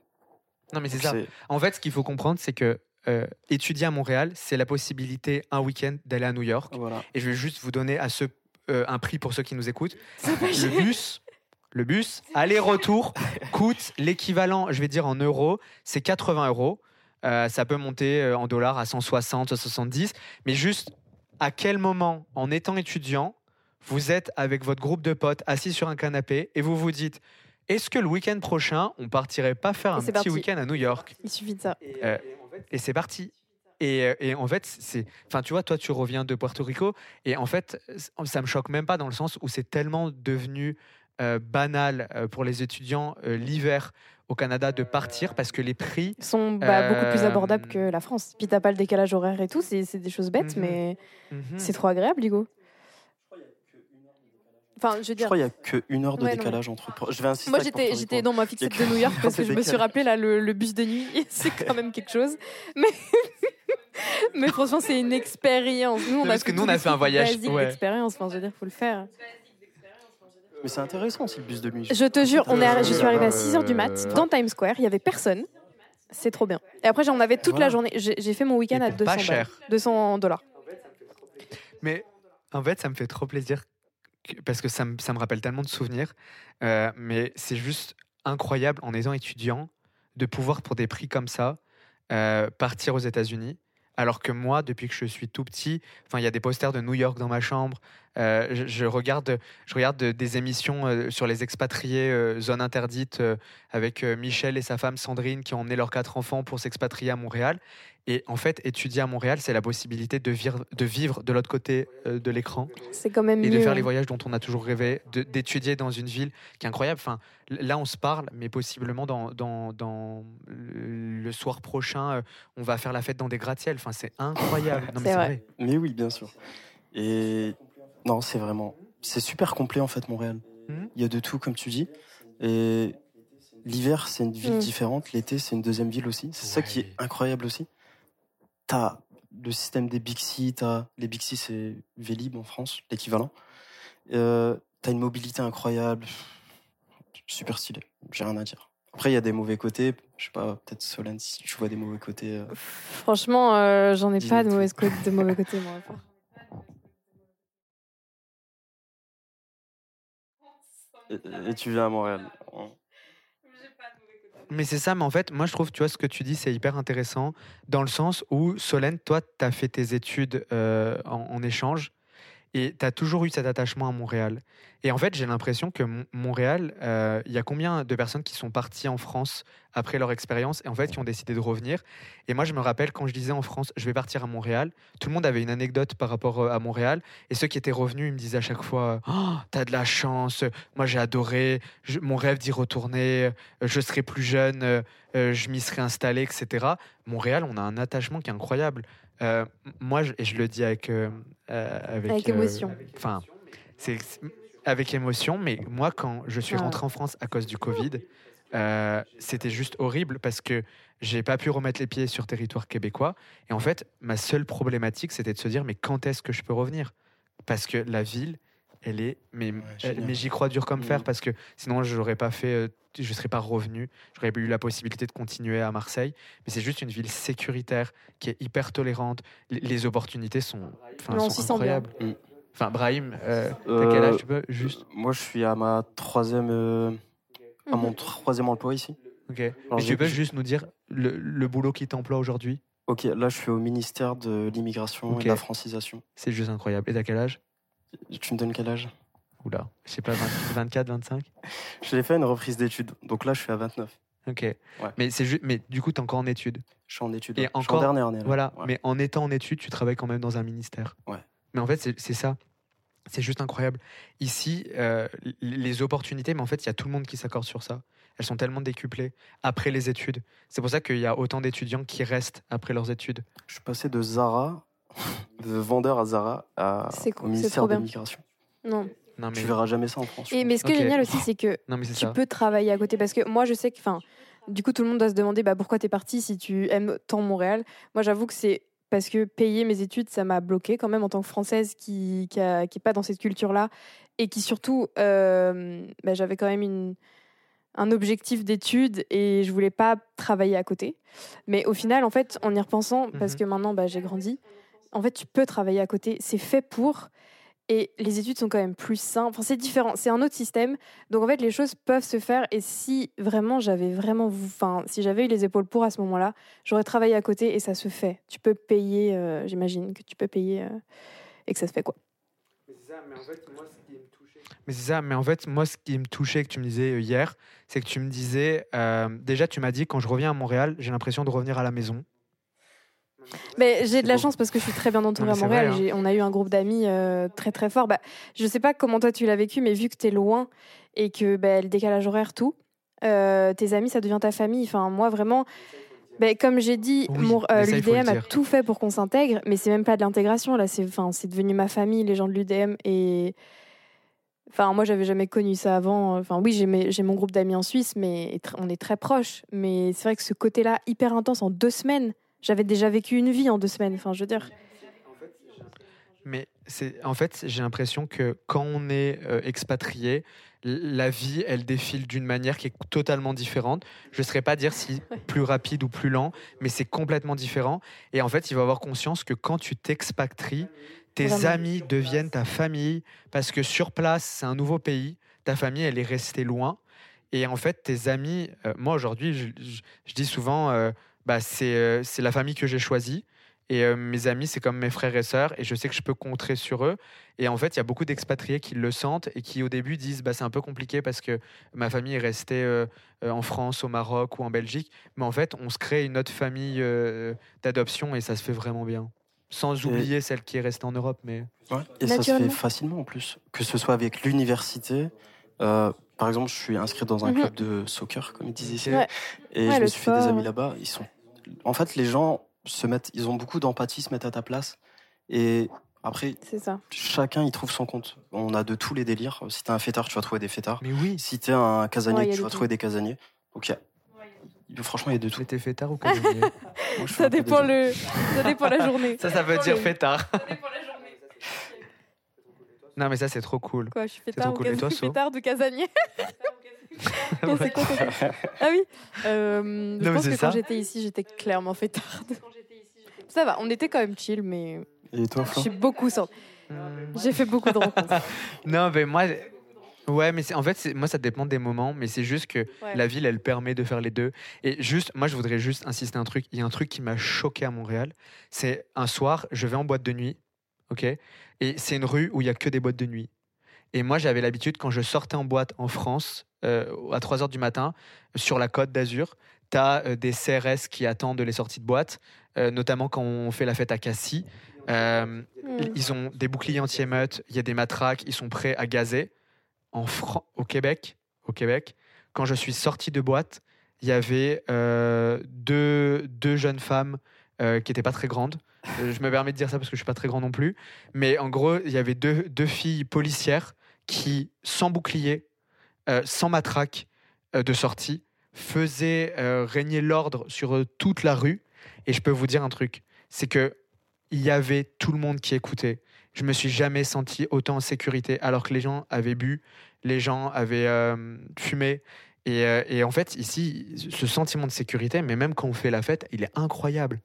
Non mais c'est ça. En fait, ce qu'il faut comprendre, c'est que euh, étudier à Montréal, c'est la possibilité un week-end d'aller à New York. Voilà. Et je vais juste vous donner à ce euh, un prix pour ceux qui nous écoutent. Le bus, le bus, aller-retour, coûte l'équivalent, je vais dire en euros, c'est 80 euros. Euh, ça peut monter euh, en dollars à 160, 170. Mais juste, à quel moment, en étant étudiant, vous êtes avec votre groupe de potes assis sur un canapé et vous vous dites est-ce que le week-end prochain, on partirait pas faire un petit week-end à New York? Il suffit de ça. et c'est parti. Euh, et, en fait, c'est, enfin, tu vois, toi, tu reviens de Puerto Rico, et en fait, ça me choque même pas dans le sens où c'est tellement devenu euh, banal euh, pour les étudiants l'hiver au Canada de partir parce que les prix sont bah, beaucoup plus abordables que la France. Puis t'as pas le décalage horaire et tout, c'est, des choses bêtes, mhm. mais mhm. c'est trop agréable, Ligo. Enfin, je, veux dire... je crois qu'il n'y a qu'une heure de décalage entre. Je vais insister. Moi, j'étais, j'étais dans ma fixette de New York parce que je me suis rappelé là le, le bus de nuit. c'est quand même quelque chose. Mais mais franchement, c'est une expérience. Nous, on Parce que nous, on a fait un voyage. Ouais. expérience. Enfin, je veux dire, faut le faire. Mais c'est intéressant aussi le bus de nuit. Je te jure, on est, je suis arrivée à 6h du mat euh, dans Times Square, il y avait personne. C'est trop bien. Et après, j'en avais toute la journée. J'ai fait mon week-end à 200 cher. 200 dollars. Mais en fait, ça me fait trop plaisir parce que ça me, ça me rappelle tellement de souvenirs. Euh, mais c'est juste incroyable en étant étudiant de pouvoir, pour des prix comme ça, euh, partir aux États-Unis. Alors que moi, depuis que je suis tout petit, enfin, il y a des posters de New York dans ma chambre. Euh, je, regarde, je regarde des émissions euh, sur les expatriés, zone interdite, avec Michel et sa femme Sandrine qui ont emmené leurs quatre enfants pour s'expatrier à Montréal. Et en fait, étudier à Montréal, c'est la possibilité de vivre de, vivre de l'autre côté euh, de l'écran. C'est quand même Et de faire les voyages dont on a toujours rêvé, d'étudier dans une ville qui est incroyable. Enfin, là, on se parle, mais possiblement dans, dans, dans le soir prochain, euh, on va faire la fête dans des gratte-ciels. Enfin, c'est incroyable. Non, mais vrai. Mais oui, bien sûr. Et non, c'est vraiment. C'est super complet, en fait, Montréal. Hmm? Il y a de tout, comme tu dis. Et l'hiver, c'est une ville hmm. différente. L'été, c'est une deuxième ville aussi. C'est ça qui est incroyable aussi t'as le système des Bixi, t'as les Bixi c'est Vélib en France, l'équivalent. Euh, t'as une mobilité incroyable, super stylé. J'ai rien à dire. Après, il y a des mauvais côtés. Je sais pas, peut-être Solène, si tu vois des mauvais côtés. Euh. Franchement, euh, j'en ai pas de mauvais, côtés, de mauvais côtés, moi. et tu viens à Montréal. Mais c'est ça, mais en fait, moi je trouve, tu vois, ce que tu dis, c'est hyper intéressant, dans le sens où, Solène, toi, tu as fait tes études euh, en, échange, et tu as toujours eu cet attachement à Montréal. Et en fait, j'ai l'impression que Montréal, euh, il y a combien de personnes qui sont parties en France après leur expérience et en fait qui ont décidé de revenir? Et moi, je me rappelle quand je disais en France, je vais partir à Montréal, tout le monde avait une anecdote par rapport euh, à Montréal. Et ceux qui étaient revenus, ils me disaient à chaque fois oh, T'as de la chance, moi j'ai adoré, mon rêve d'y retourner, euh, je serai plus jeune, je m'y serai installé, etc. Montréal, on a un attachement qui est incroyable. moi, et je le dis avec. Avec, avec émotion. Enfin, c'est avec émotion, mais moi, quand je suis rentré en France à cause du Covid, euh, c'était juste horrible parce que j'ai pas pu remettre les pieds sur territoire québécois. Et en fait, ma seule problématique, c'était de se dire, mais quand est-ce que je peux revenir? Parce que la ville, elle est. Mais, mais j'y crois dur comme fer mmh. parce que sinon, je n'aurais pas fait. Euh, je ne serais pas revenu. J'aurais eu la possibilité de continuer à Marseille. Mais c'est juste une ville sécuritaire qui est hyper tolérante. Les, opportunités sont, sont incroyables. Mmh. Enfin, Brahim, euh, quel âge tu peux juste? Moi, je suis à ma troisième, euh, à mon mhm. troisième emploi ici. Ok. Mais tu peux juste nous dire le, le boulot qui t'emploie aujourd'hui? Ok, là, je suis au ministère de l'immigration et de la francisation. C'est juste incroyable. Et t'as quel âge? Tu me donnes quel âge? Oula, je sais pas, 24, 25 J'ai fait une reprise d'études, donc là, je suis à 29. Ok. Ouais. Mais, juste, mais du coup, tu es encore en études? Je suis en études. Et encore, en dernière année. Voilà, mais en étant en études, tu travailles quand même dans un ministère. Ouais. Mais en fait, c'est ça. C'est juste incroyable. Ici, euh, les opportunités, mais en fait, il y a tout le monde qui s'accorde sur ça. Elles sont tellement décuplées après les études. C'est pour ça qu'il y a autant d'étudiants qui restent après leurs études. Je suis passé de Zara, de vendeur à Zara, à, au ministère de l'immigration. Non. Non, mais... Tu verras jamais ça en France. Et, mais ce qui est génial aussi, c'est que tu peux travailler à côté. Parce que moi, je sais que, enfin, du coup, tout le monde doit se demander bah, pourquoi tu es parti si tu aimes tant Montréal? Moi, j'avoue que c'est parce que payer mes études, ça m'a bloqué quand même en tant que Française qui n'est qui, pas dans cette culture-là et qui surtout, euh, bah, j'avais quand même une, un objectif d'études et je voulais pas travailler à côté. Mais au final, en fait, en y repensant, parce mmh que maintenant bah, j'ai grandi, en fait, tu peux travailler à côté. C'est fait pour. Et les études sont quand même plus simples. Enfin, c'est différent, c'est un autre système. Donc en fait, les choses peuvent se faire. Et si vraiment j'avais vraiment, enfin, si j'avais eu les épaules pour à ce moment-là, j'aurais travaillé à côté et ça se fait. Tu peux payer, euh, j'imagine que tu peux payer euh, et que ça se fait quoi. Mais c'est ça, mais en fait, moi, ce qui me touchait. Mais c'est ça, mais en fait, moi, ce qui me touchait, que tu me disais euh, hier, c'est que tu me disais, déjà, tu m'as dit, quand je reviens à Montréal, j'ai l'impression de revenir à la maison. Mais j'ai de la chance parce que je suis très bien entourée à Montréal. Hein. On a eu un groupe d'amis euh, très très fort. Bah, je sais pas comment toi tu l'as vécu, mais vu que tu es loin et que bah, le décalage horaire, tout, euh, tes amis, ça devient ta famille. Enfin, moi vraiment, bah, comme j'ai dit, euh, l'UDM a tout fait pour qu'on s'intègre, mais c'est même pas de l'intégration. Là, c'est devenu ma famille, les gens de l'UDM. Et. Enfin, moi, j'avais jamais connu ça avant. Enfin, oui, j'ai mon groupe d'amis en Suisse, mais on est très proches. Mais c'est vrai que ce côté-là, hyper intense en deux semaines, j'avais déjà vécu une vie en deux semaines. Enfin, je veux dire. Mais c'est en fait, j'ai l'impression que quand on est euh, expatrié, la vie, elle défile d'une manière qui est totalement différente. Je ne saurais pas dire si plus rapide ou plus lent, mais c'est complètement différent. Et en fait, il va avoir conscience que quand tu t'expatries, tes amis deviennent ta famille parce que sur place, c'est un nouveau pays. Ta famille, elle est restée loin. Et en fait, tes amis, euh, moi aujourd'hui, je, dis souvent, euh, bah, euh, c'est la famille que j'ai choisie. Et euh, mes amis, c'est comme mes frères et sœurs, et je sais que je peux compter sur eux. Et en fait, il y a beaucoup d'expatriés qui le sentent et qui, au début, disent bah, c'est un peu compliqué parce que ma famille est restée euh, en France, au Maroc ou en Belgique. Mais en fait, on se crée une autre famille d'adoption et ça se fait vraiment bien. Sans oublier celle qui est restée en Europe. Mais... et ça se fait facilement en plus. Que ce soit avec l'université. par exemple, je suis inscrit dans un mhm. club de soccer, comme il disait. Et je me suis fait des amis là-bas. Ils sont... En fait, les gens se mettent, ils ont beaucoup d'empathie, se mettent à ta place. Et après, ça. chacun il trouve son compte. On a de tous les délires. Si t'es un fêtard, tu vas trouver des fêtards. Mais oui. Si t'es un casanier, tu vas trouver des casaniers. Donc franchement, il y a de tout. T'es fêtard ou casanier? Ça, dépend le... ça dépend la journée. Ça, ça veut dire fêtard. Ça dépend la journée. Non, mais ça, c'est trop cool. Quoi, je suis fêtard, cool. cas... fêtard ou casanier? ah oui. Euh, je pense que quand j'étais ici, j'étais clairement fêtarde. Ça va, on était quand même chill, mais. Et toi, J'ai beaucoup. J'ai fait beaucoup de rencontres. non, mais moi. Ouais, mais en fait, moi, ça dépend des moments, mais c'est juste que la ville, elle permet de faire les deux. Et juste, moi, je voudrais juste insister un truc. Il y a un truc qui m'a choqué à Montréal. C'est un soir, je vais en boîte de nuit, ok? Et c'est une rue où il y a que des boîtes de nuit. Et moi, j'avais l'habitude, quand je sortais en boîte en France, euh, à 3 h du matin, sur la côte d'Azur, tu as euh, des CRS qui attendent les sorties de boîte, euh, notamment quand on fait la fête à Cassis. Hmm. Ils ont des boucliers anti-émeutes, il y a des matraques, ils sont prêts à gazer. En au Québec, au Québec, quand je suis sorti de boîte, il y avait deux, deux jeunes femmes qui n'étaient pas très grandes. je me permets de dire ça parce que je suis pas très grand non plus. Mais en gros, il y avait deux, deux filles policières qui, sans bouclier, euh, sans matraque euh, de sortie, faisaient euh, régner l'ordre sur toute la rue. Et je peux vous dire un truc, c'est que il y avait tout le monde qui écoutait. Je me suis jamais senti autant en sécurité, alors que les gens avaient bu, les gens avaient fumé. Et, et, en fait, ici, ce sentiment de sécurité, mais même quand on fait la fête, il est incroyable.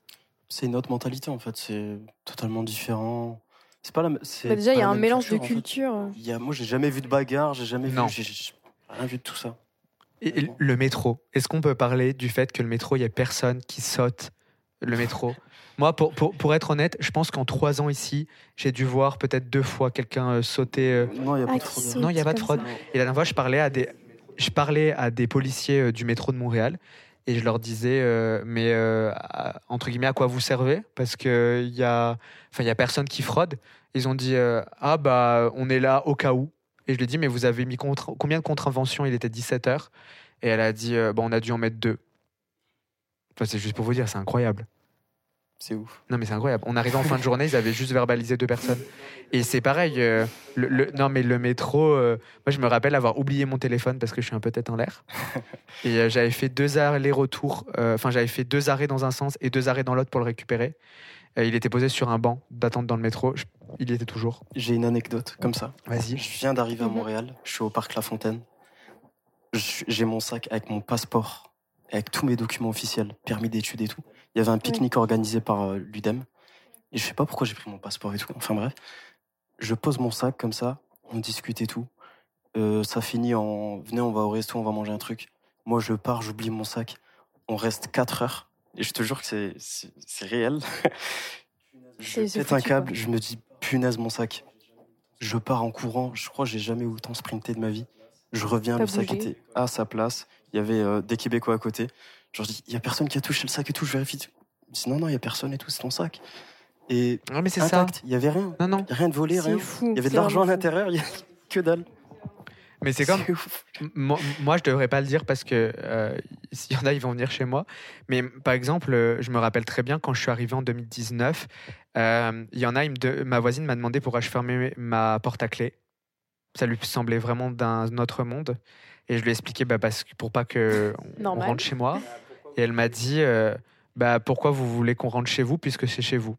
C'est une autre mentalité, en fait. C'est totalement différent. C'est pas la. Bah déjà, il y a un mélange de culture. Il y a, moi, j'ai jamais vu de bagarre, j'ai jamais vu, j'ai rien vu de tout ça. Et le métro. Est-ce qu'on peut parler du fait que le métro, il y a personne qui saute le métro? Moi, pour, pour, pour, être honnête, je pense qu'en trois ans ici, j'ai dû voir peut-être deux fois quelqu'un euh, sauter. Euh, non, il n'y a, pas de fraude. Non, il n'y a pas de fraude. Et la dernière fois, je parlais à des, je parlais à des policiers euh, du métro de Montréal et je leur disais, euh, mais euh, entre guillemets, à quoi vous servez? Parce y a, enfin, il y a personne qui fraude. Ils ont dit, euh, ah bah, on est là au cas où. Et je lui ai dit, mais vous avez mis combien de contraventions? Il était 17 heures. Et elle a dit, bah, on a dû en mettre deux. Enfin, c'est juste pour vous dire, c'est incroyable. C'est ouf. Non, mais c'est incroyable. On arrivait en fin de journée, ils avaient juste verbalisé deux personnes. Et c'est pareil. Euh, le, non, mais le métro, euh, moi, je me rappelle avoir oublié mon téléphone parce que je suis un peu tête en l'air. Et euh, j'avais fait deux allers-retours. Enfin, j'avais fait deux arrêts dans un sens et deux arrêts dans l'autre pour le récupérer. Il était posé sur un banc d'attente dans le métro. il y était toujours. J'ai une anecdote comme ça. Vas-y. Je viens d'arriver à Montréal. Je suis au parc La Fontaine. J'ai mon sac avec mon passeport, avec tous mes documents officiels, permis d'études et tout. Il y avait un pique-nique organisé par euh, l'UDEM. Et je sais pas pourquoi j'ai pris mon passeport et tout. Enfin bref. Je pose mon sac comme ça, on discute et tout. Euh, ça finit en venez, on va au resto, on va manger un truc. Moi, je pars, j'oublie mon sac. On reste 4 heures. Et je te jure que c'est réel. je pète un câble, je me dis punaise mon sac. Je pars en courant. Je crois que j'ai jamais autant sprinté de ma vie. Je reviens, le sac était à sa place. Il y avait euh, des Québécois à côté. Genre, je dis, il y a personne qui a touché le sac et tout, je vérifie. Je dis, non, non, il y a personne et tout, c'est ton sac. Et non, mais c'est ça. Il y avait rien. Non, non. Y a rien de volé, rien. Fou, il y avait de l'argent à l'intérieur, il y a que dalle. Mais c'est comme. Moi, moi, je devrais pas le dire parce que euh, s'il y en a, ils vont venir chez moi. Mais par exemple, euh, je me rappelle très bien quand je suis arrivé en 2019, euh, il y en a, il ma voisine m'a demandé pourquoi je fermais ma porte à clé. Ça lui semblait vraiment d'un autre monde. Et je lui ai expliqué bah, parce que pour pas que on rentre chez moi. Et elle m'a dit euh, bah, pourquoi vous voulez qu'on rentre chez vous puisque c'est chez vous?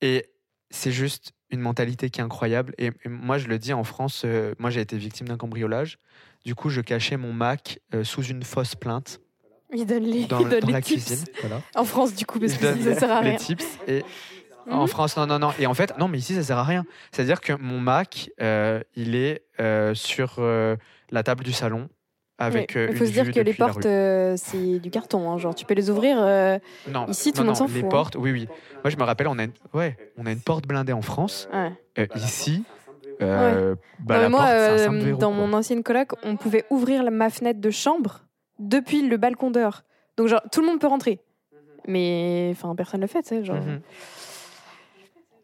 Et c'est juste une mentalité qui est incroyable. Et, moi, je le dis en France, euh, moi j'ai été victime d'un cambriolage. Du coup, je cachais mon Mac euh, sous une fausse plainte. Il donne les, dans, la cuisine. En France, du coup, parce que ça sert à rien. Les tips. Et en mhm. France, non, non, non. Et en fait, non, mais ici, ça sert à rien. C'est-à-dire que mon Mac, il est sur la table du salon avec Il faut se dire que les portes, c'est du carton. Hein, genre, tu peux les ouvrir. non, ici, tout le monde s'en fout. Les hein. portes, oui, oui. Moi, je me rappelle, on a une, ouais, on a une porte blindée en France. ici, bah, moi, dans mon ancienne coloc, on pouvait ouvrir ma fenêtre de chambre depuis le balcon dehors. Donc, genre, tout le monde peut rentrer. Mais, enfin, personne ne le fait, tu sais. Genre. Mhm.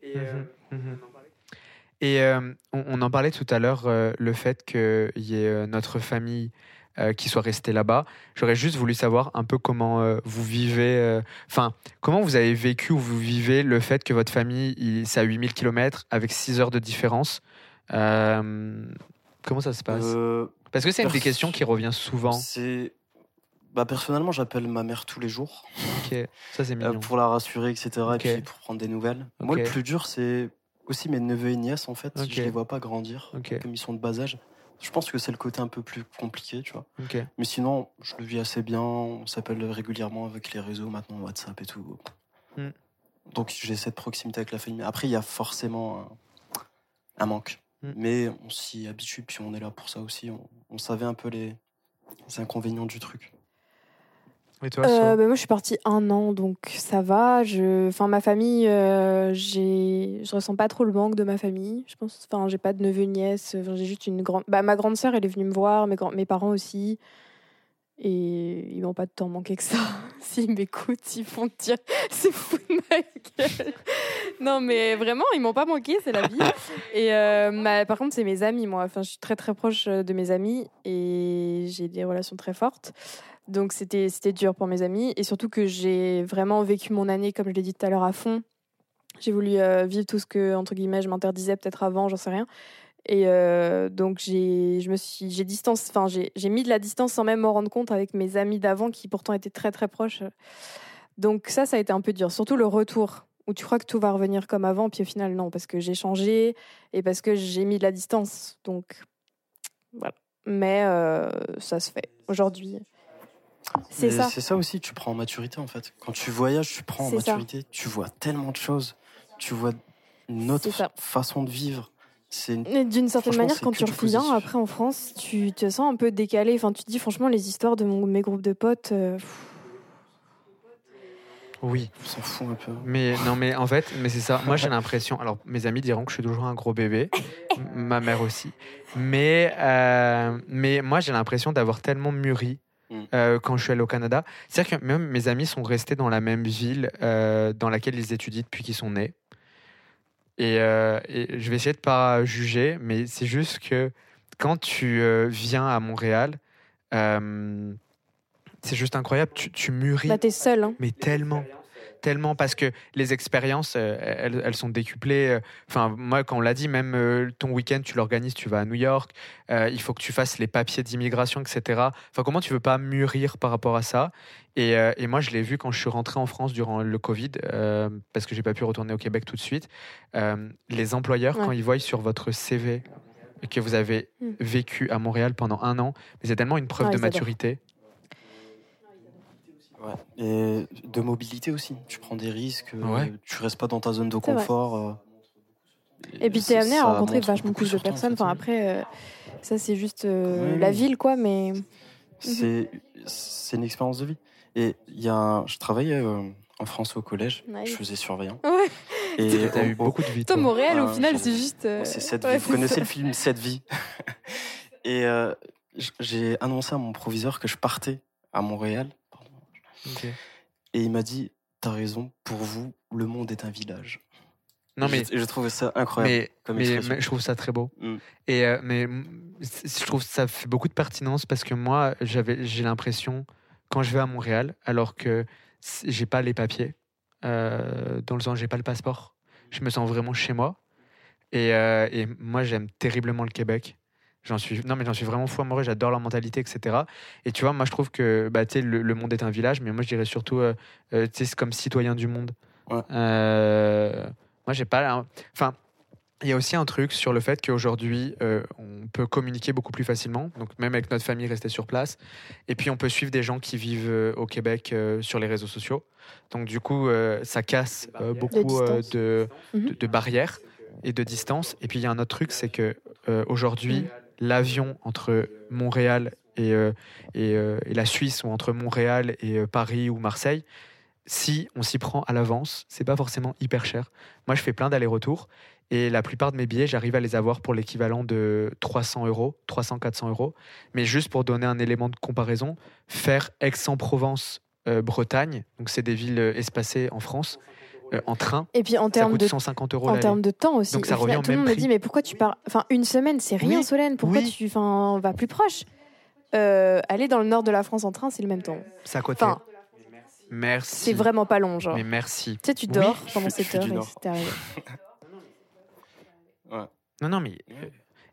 Et, mhm. Et euh, on, en parlait tout à l'heure, euh, le fait qu'il y ait euh, notre famille qui soit restée là-bas. J'aurais juste voulu savoir un peu comment vous vivez, enfin, comment vous avez vécu ou vous vivez le fait que votre famille, c'est à 8000 km avec 6 heures de différence. comment ça se passe? Parce que c'est une des questions qui revient souvent. C'est bah, personnellement, j'appelle ma mère tous les jours. Ok, ça c'est mignon. pour la rassurer, etc. Et puis pour prendre des nouvelles. Moi, le plus dur, c'est aussi mes neveux et nièces, en fait. Je les vois pas grandir, comme ils sont de bas âge. Je pense que c'est le côté un peu plus compliqué, tu vois. Mais sinon, je le vis assez bien. On s'appelle régulièrement avec les réseaux, maintenant WhatsApp et tout. Hmm. Donc j'ai cette proximité avec la famille. Après, il y a forcément un, manque. Hmm. Mais on s'y habitue, puis on est là pour ça aussi. On, savait un peu les inconvénients du truc. Euh, bah, moi, je suis partie un an, donc ça va. Je, enfin, ma famille, euh, j'ai, je ressens pas trop le manque de ma famille. Je pense, enfin, j'ai pas de neveu nièce. j'ai juste une grande. Bah, ma grande sœur, elle est venue me voir, mes mes parents aussi, et ils m'ont pas de temps manqué que ça. S'ils m'écoutent, ils font dire c'est fou de ma gueule. non, mais vraiment, ils m'ont pas manqué, c'est la vie. Et euh, par contre, c'est mes amis, moi. Enfin, je suis très très proche de mes amis et j'ai des relations très fortes. Donc c'était dur pour mes amis et surtout que j'ai vraiment vécu mon année, comme je l'ai dit tout à l'heure, à fond. J'ai voulu euh, vivre tout ce que, entre guillemets, je m'interdisais peut-être avant, j'en sais rien. Et euh, donc j'ai je me suis j'ai mis de la distance sans même m'en rendre compte avec mes amis d'avant qui pourtant étaient très très proches. Donc ça ça a été un peu dur, surtout le retour où tu crois que tout va revenir comme avant puis au final non parce que j'ai changé et parce que j'ai mis de la distance. Donc voilà. Mais euh, ça se fait aujourd'hui. C'est ça. C'est ça aussi, tu prends en maturité en fait. Quand tu voyages, tu prends en maturité, tu vois tellement de choses, tu vois une autre façon de vivre. D'une certaine manière, quand tu reviens après en France, tu te sens un peu décalé. Enfin, tu te dis franchement, les histoires de mon, mes groupes de potes. Euh, oui. On s'en fout un peu. Mais non, mais en fait, mais c'est ça. Moi, j'ai l'impression. Alors, mes amis diront que je suis toujours un gros bébé. ma mère aussi. Mais, euh, mais moi, j'ai l'impression d'avoir tellement mûri Mm. Euh, quand je suis allé au Canada. C'est-à-dire que même mes amis sont restés dans la même ville euh, dans laquelle ils étudient depuis qu'ils sont nés. Euh, et, je vais essayer de pas juger, mais c'est juste que quand tu viens à Montréal, c'est juste incroyable. Tu, tu mûris. Bah, t'es seul. Hein. Mais tellement tellement parce que les expériences, euh, elles, sont décuplées. Euh, enfin, moi, quand on l'a dit, même euh, ton week-end, tu l'organises, tu vas à New York, il faut que tu fasses les papiers d'immigration, etc. Enfin, comment tu veux pas mûrir par rapport à ça? Et, moi, je l'ai vu quand je suis rentré en France durant le Covid, parce que j'ai pas pu retourner au Québec tout de suite. les employeurs, quand ils voient sur votre CV que vous avez hmm. vécu à Montréal pendant un an, c'est tellement une preuve de maturité. Et de mobilité aussi. Tu prends des risques, euh, tu restes pas dans ta zone de confort. Euh, et, puis tu es amené à rencontrer vachement plus de personnes. Enfin, après, euh, ça c'est juste la ville, quoi, mais. Mhm. C'est une expérience de vie. Et il y a je travaillais en France au collège, je faisais surveillant. Ouais. Et t'as eu beaucoup de vie. Toi, Montréal, au final, c'est juste. C'est cette vie. Vous connaissez le film Cette vie Et j'ai annoncé à mon proviseur que je partais à Montréal et il m'a dit T'as raison, pour vous, le monde est un village. Non, mais je, trouve ça incroyable. Mais, mais, je trouve ça très beau. Mm. Et euh, mais je trouve ça fait beaucoup de pertinence parce que moi, j'avais, j'ai l'impression quand je vais à Montréal, alors que j'ai pas les papiers, euh, dans le sens j'ai pas le passeport, je me sens vraiment chez moi. Et, euh, et moi, j'aime terriblement le Québec. J'en suis, non, mais j'en suis vraiment fou amoureux, j'adore leur mentalité, etc. Et tu vois, moi, je trouve que bah, le, le monde est un village, mais moi, je dirais surtout, euh, euh c'est comme citoyen du monde. Euh, moi, j'ai pas. Enfin, il y a aussi un truc sur le fait qu'aujourd'hui, euh, on peut communiquer beaucoup plus facilement, donc même avec notre famille rester sur place. Et puis, on peut suivre des gens qui vivent au Québec sur les réseaux sociaux. Donc, du coup, ça casse beaucoup de, mhm. de, de, barrières et de distance. Et puis, il y a un autre truc, c'est que aujourd'hui, l'avion entre Montréal et, et, et, la Suisse ou entre Montréal et Paris ou Marseille, si on s'y prend à l'avance, c'est pas forcément hyper cher. Moi, je fais plein d'allers-retours et la plupart de mes billets, j'arrive à les avoir pour l'équivalent de 300 euros, 300-400 euros. Mais juste pour donner un élément de comparaison, faire Aix-en-Provence, euh, Bretagne, donc c'est des villes euh, espacées en France, euh, en train. Et puis en termes de 150 euros. En termes de temps aussi. Donc ça revient tout le monde me dit mais pourquoi tu pars? Enfin une semaine c'est rien Solène. Pourquoi tu enfin vas plus proche? Aller dans le nord de la France en train c'est le même temps. C'est à côté. Enfin, merci. C'est vraiment pas long genre. Mais merci. Tu sais tu dors pendant 7 heures et. Non, non, mais euh,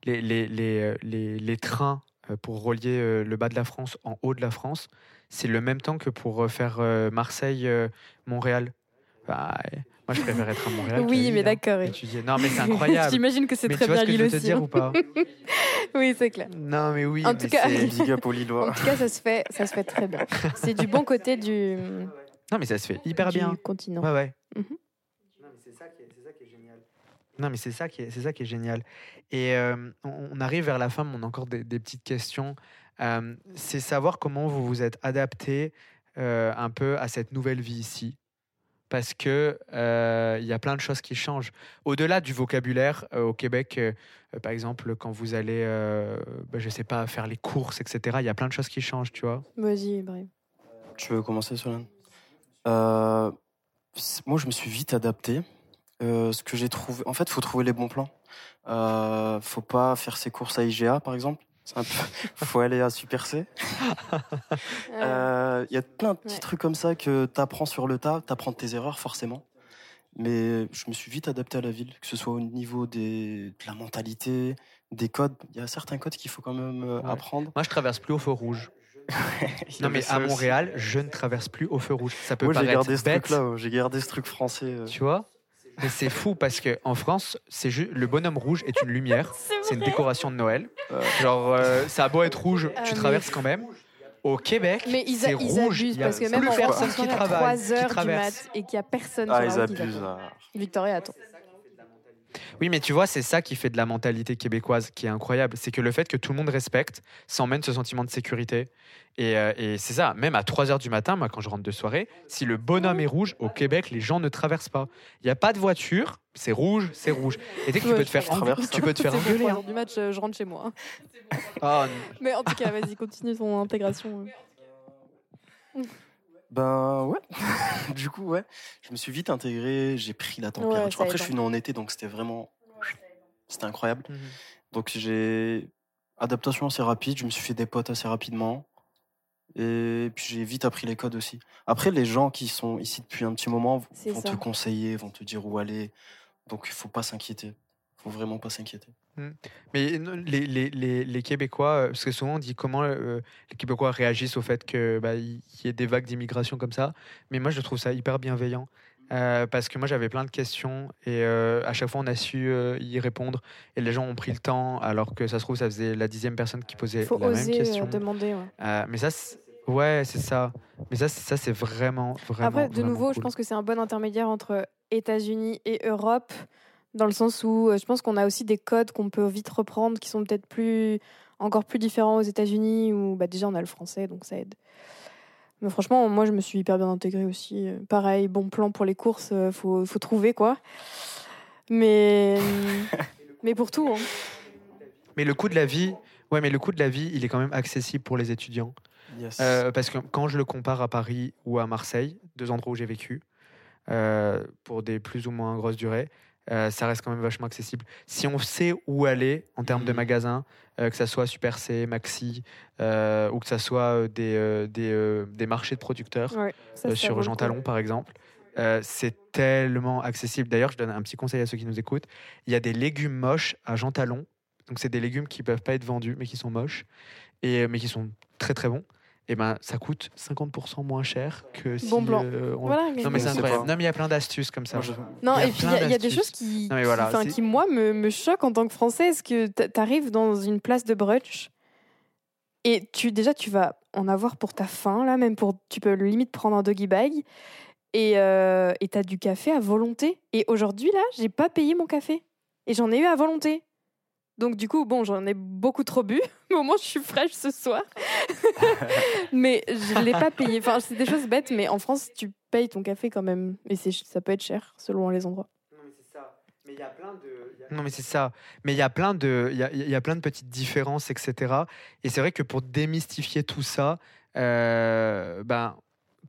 les, les, les, euh, les, les trains euh, pour relier le bas de la France en haut de la France, c'est le même temps que pour faire Marseille-Montréal. Bah, moi, je préfère être à Montréal. oui, mais hein, d'accord. Non, mais c'est incroyable. J'imagine que c'est très bien l'île aussi. Te dire, ou pas oui, c'est clair. Non, mais oui. En tout cas, en tout cas, ça se fait, ça se fait très bien. C'est du bon côté du. Non, mais ça se fait hyper du bien. Continent. Ouais, ouais. Mm -hmm. Non, mais c'est ça qui est, c'est ça qui est génial. Et on, arrive vers la fin, mais on a encore des, petites questions. c'est savoir comment vous vous êtes adapté un peu à cette nouvelle vie ici. Parce que il y a plein de choses qui changent. Au-delà du vocabulaire, au Québec, par exemple, quand vous allez, bah, je sais pas, faire les courses, etc., il y a plein de choses qui changent, tu vois. Vas-y, bref. Tu veux commencer, Solène euh, Moi, je me suis vite adapté. Euh, ce que j'ai trouvé, en fait, faut trouver les bons plans. Euh, faut pas faire ses courses à IGA, par exemple. Il faut aller à Super C. Il euh, y a plein de petits trucs comme ça que tu apprends sur le tas, tu apprends tes erreurs forcément. Mais je me suis vite adapté à la ville, que ce soit au niveau des, de la mentalité, des codes. Il y a certains codes qu'il faut quand même euh, apprendre. Moi, je traverse plus au feu rouge. non mais à Montréal, je ne traverse plus au feu rouge. Ça peut Moi, j'ai gardé ce truc-là. J'ai gardé ce truc français. Tu vois? Mais c'est fou parce que en France, c'est juste le bonhomme rouge est une lumière. c'est une décoration de Noël. Genre, euh, ça a beau être rouge, tu ah, traverses quand même. Au Québec, c'est rouge. Abusent, parce que même en personne qui travaille, 3 heures du mat et qu'il n'y a personne ah, sur la ils abusent. Victoria, attends. Oui, mais tu vois, c'est ça qui fait de la mentalité québécoise qui est incroyable. C'est que le fait que tout le monde respecte, ça emmène ce sentiment de sécurité. Et, euh, c'est ça, même à 3 heures du matin, moi, quand je rentre de soirée, si le bonhomme est rouge, au Québec, les gens ne traversent pas. Il n'y a pas de voiture, c'est rouge, c'est rouge. Et dès que tu peux te faire, tu peux te faire engueuler. Hein. du match, euh, je rentre chez moi. Oh, mais en tout cas, vas-y, continue ton intégration. Ben ouais. du coup, ouais. Je me suis vite intégré, j'ai pris la température. Après, je suis né en été, donc c'était vraiment. C'était incroyable. Donc j'ai. Adaptation assez rapide, je me suis fait des potes assez rapidement. Et puis j'ai vite appris les codes aussi. Après, les gens qui sont ici depuis un petit moment vont te conseiller, vont te dire où aller. Donc il faut pas s'inquiéter faut vraiment pas s'inquiéter. Mmh. Mais les, les, les, les, Québécois, euh, parce que souvent on dit comment euh, les Québécois réagissent au fait qu'il bah, y ait des vagues d'immigration comme ça. Mais moi je trouve ça hyper bienveillant. Euh, parce que moi j'avais plein de questions et à chaque fois on a su y répondre et les gens ont pris le temps alors que ça se trouve ça faisait la dixième personne qui posait Faut la oser même question. demander. mais ça ouais c'est ça. Mais ça ça c'est vraiment vraiment. Après de nouveau je pense que c'est un bon intermédiaire entre États-Unis et Europe dans le sens où euh, je pense qu'on a aussi des codes qu'on peut vite reprendre qui sont peut-être plus encore plus différents aux États-Unis où bah déjà on a le français donc ça aide. Mais franchement, moi je me suis hyper bien intégrée aussi. Euh, pareil, bon plan pour les courses, euh, faut, faut trouver quoi. Mais mais pour tout. Hein. Mais le coût de la vie, ouais, mais le coût de la vie, il est quand même accessible pour les étudiants. parce que quand je le compare à Paris ou à Marseille, deux endroits où j'ai vécu, pour des plus ou moins grosses durées, euh, ça reste quand même vachement accessible. Si on sait où aller en termes de mmh. magasins, euh, que ça soit Super C, Maxi, euh, ou que ça soit des, des, des, marchés de producteurs sur Jean Talon par exemple, c'est tellement accessible. D'ailleurs, je donne un petit conseil à ceux qui nous écoutent. Il y a des légumes moches à Jean Talon. Donc, c'est des légumes qui peuvent pas être vendus, mais qui sont moches, et, mais qui sont très très bons eh ben, ça coûte 50% moins cher que si. Bon blanc. Euh, non, mais c'est incroyable. Non, mais il y a plein d'astuces comme ça. Non, et puis il y, a des choses qui, qui, qui, moi, me, me choquent en tant que Française. que tu arrives dans une place de brunch et tu, déjà, tu vas en avoir pour ta faim, là, même pour. Tu peux limite prendre un doggy bag et euh, tu as du café à volonté. Et aujourd'hui, là, j'ai pas payé mon café. Et j'en ai eu à volonté. Donc du coup, bon, j'en ai beaucoup trop bu. Mais au moins, je suis fraîche ce soir. mais je ne l'ai pas payé. Enfin, c'est des choses bêtes, mais en France, tu payes ton café quand même. Et ça peut être cher selon les endroits. Non, mais c'est ça. Mais il y a plein de... Non mais c'est ça. Mais il y a plein de, il y a, plein de petites différences, etc. Et c'est vrai que pour démystifier tout ça, euh, ben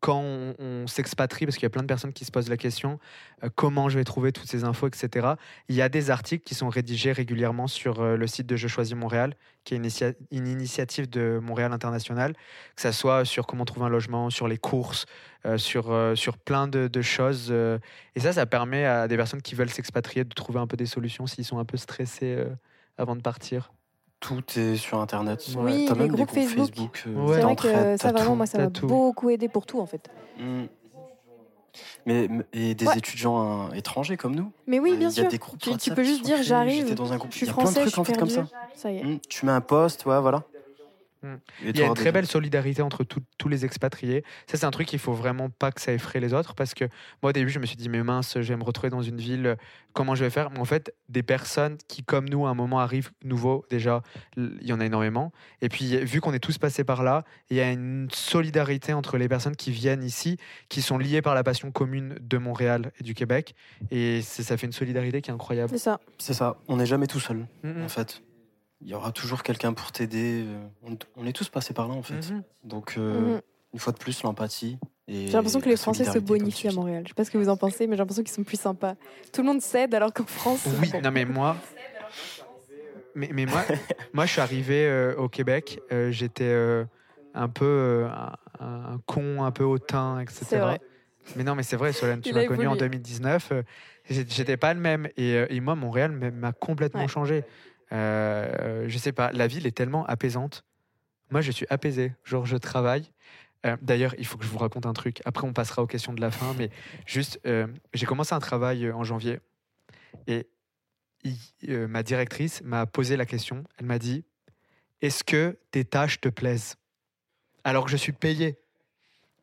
quand on, s'expatrie, parce qu'il y a plein de personnes qui se posent la question, euh, comment je vais trouver toutes ces infos, etc. Il y a des articles qui sont rédigés régulièrement sur euh, le site de Je choisis Montréal, qui est une, initiative de Montréal International, que ce soit sur comment trouver un logement, sur les courses, euh, sur, sur plein de choses. et ça, ça permet à des personnes qui veulent s'expatrier de trouver un peu des solutions s'ils sont un peu stressés avant de partir. Tout est sur Internet. Oui, les groupes, groupes Facebook. Euh, c'est vrai que ça, vraiment, moi, ça m'a beaucoup aidé pour tout, en fait. Mm. Mais, et des étudiants étrangers comme nous. Mais oui, bien sûr. tu, peux juste dire j'arrive. Je suis français, je suis comme ça. ça y est. Mm. Tu mets un poste, ouais, voilà. Il y a une très belle solidarité entre tous les expatriés. Ça, c'est un truc qu'il faut vraiment pas que ça effraie les autres parce que moi, au début, je me suis dit, mais mince, je vais me retrouver dans une ville, comment je vais faire? Mais en fait, des personnes qui, comme nous, à un moment arrivent nouveaux, déjà, il y en a énormément. Et puis, vu qu'on est tous passés par là, il y a une solidarité entre les personnes qui viennent ici, qui sont liées par la passion commune de Montréal et du Québec. Et ça fait une solidarité qui est incroyable. C'est ça. C'est ça. On n'est jamais tout seul, en fait il y aura toujours quelqu'un pour t'aider. Euh, on, est tous passés par là, en fait. Mhm. Donc, euh, mhm. une fois de plus, l'empathie. J'ai l'impression que les Français se bonifient à Montréal. Je sais pas ce que vous en pensez, mais j'ai l'impression qu'ils sont plus sympas. Tout le monde cède alors qu'en France. Oui, non, mais moi. Mais, mais moi, moi, je suis arrivé euh, au Québec. J'étais un peu un, con, un peu hautain, etc. Vrai. Mais non, mais c'est vrai, Solène, tu m'as connu en 2019. J'étais pas le même. Et, et moi, Montréal m'a complètement changé. Euh, je sais pas, la ville est tellement apaisante. Moi, je suis apaisé. Genre, je travaille. Euh, d'ailleurs, il faut que je vous raconte un truc. Après, on passera aux questions de la fin. Mais juste, euh, j'ai commencé un travail en janvier. Et ma directrice m'a posé la question. Elle m'a dit Est-ce que tes tâches te plaisent? Alors que je suis payé.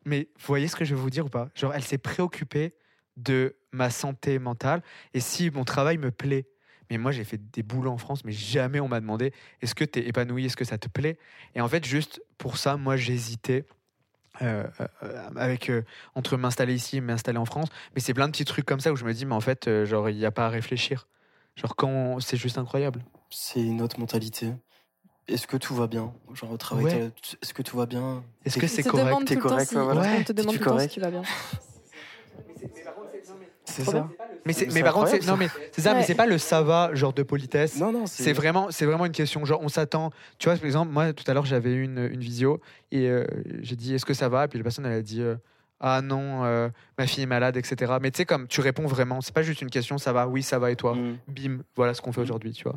Mais vous voyez ce que je vais vous dire ou pas? Genre, elle s'est préoccupée de ma santé mentale et si mon travail me plaît. Mais moi, j'ai fait des boulots en France, mais jamais on m'a demandé est-ce que tu es épanoui, est-ce que ça te plaît? Et en fait, juste pour ça, moi, j'hésitais. Euh, euh, avec euh, entre m'installer ici et m'installer en France. Mais c'est plein de petits trucs comme ça où je me dis mais en fait genre il n'y a pas à réfléchir. Genre quand c'est juste incroyable. C'est une autre mentalité. Est-ce que tout va bien? Genre au travail est-ce que tout va bien? Est-ce que c'est correct? t'es correct on te demande tout le temps si tu vas bien c'est ça. Mais, mais par contre, non mais c'est ça, mais c'est pas le ça va genre de politesse. Non non. C'est vraiment, c'est vraiment une question. Genre, on s'attend. Tu vois, par exemple, moi tout à l'heure j'avais une une visio et euh, j'ai dit est-ce que ça va? Et puis la personne elle a dit euh, ah non, euh, ma fille est malade, etc. Mais tu sais comme tu réponds vraiment. C'est pas juste une question ça va, oui ça va et toi? Mm. Bim, voilà ce qu'on fait aujourd'hui, tu vois.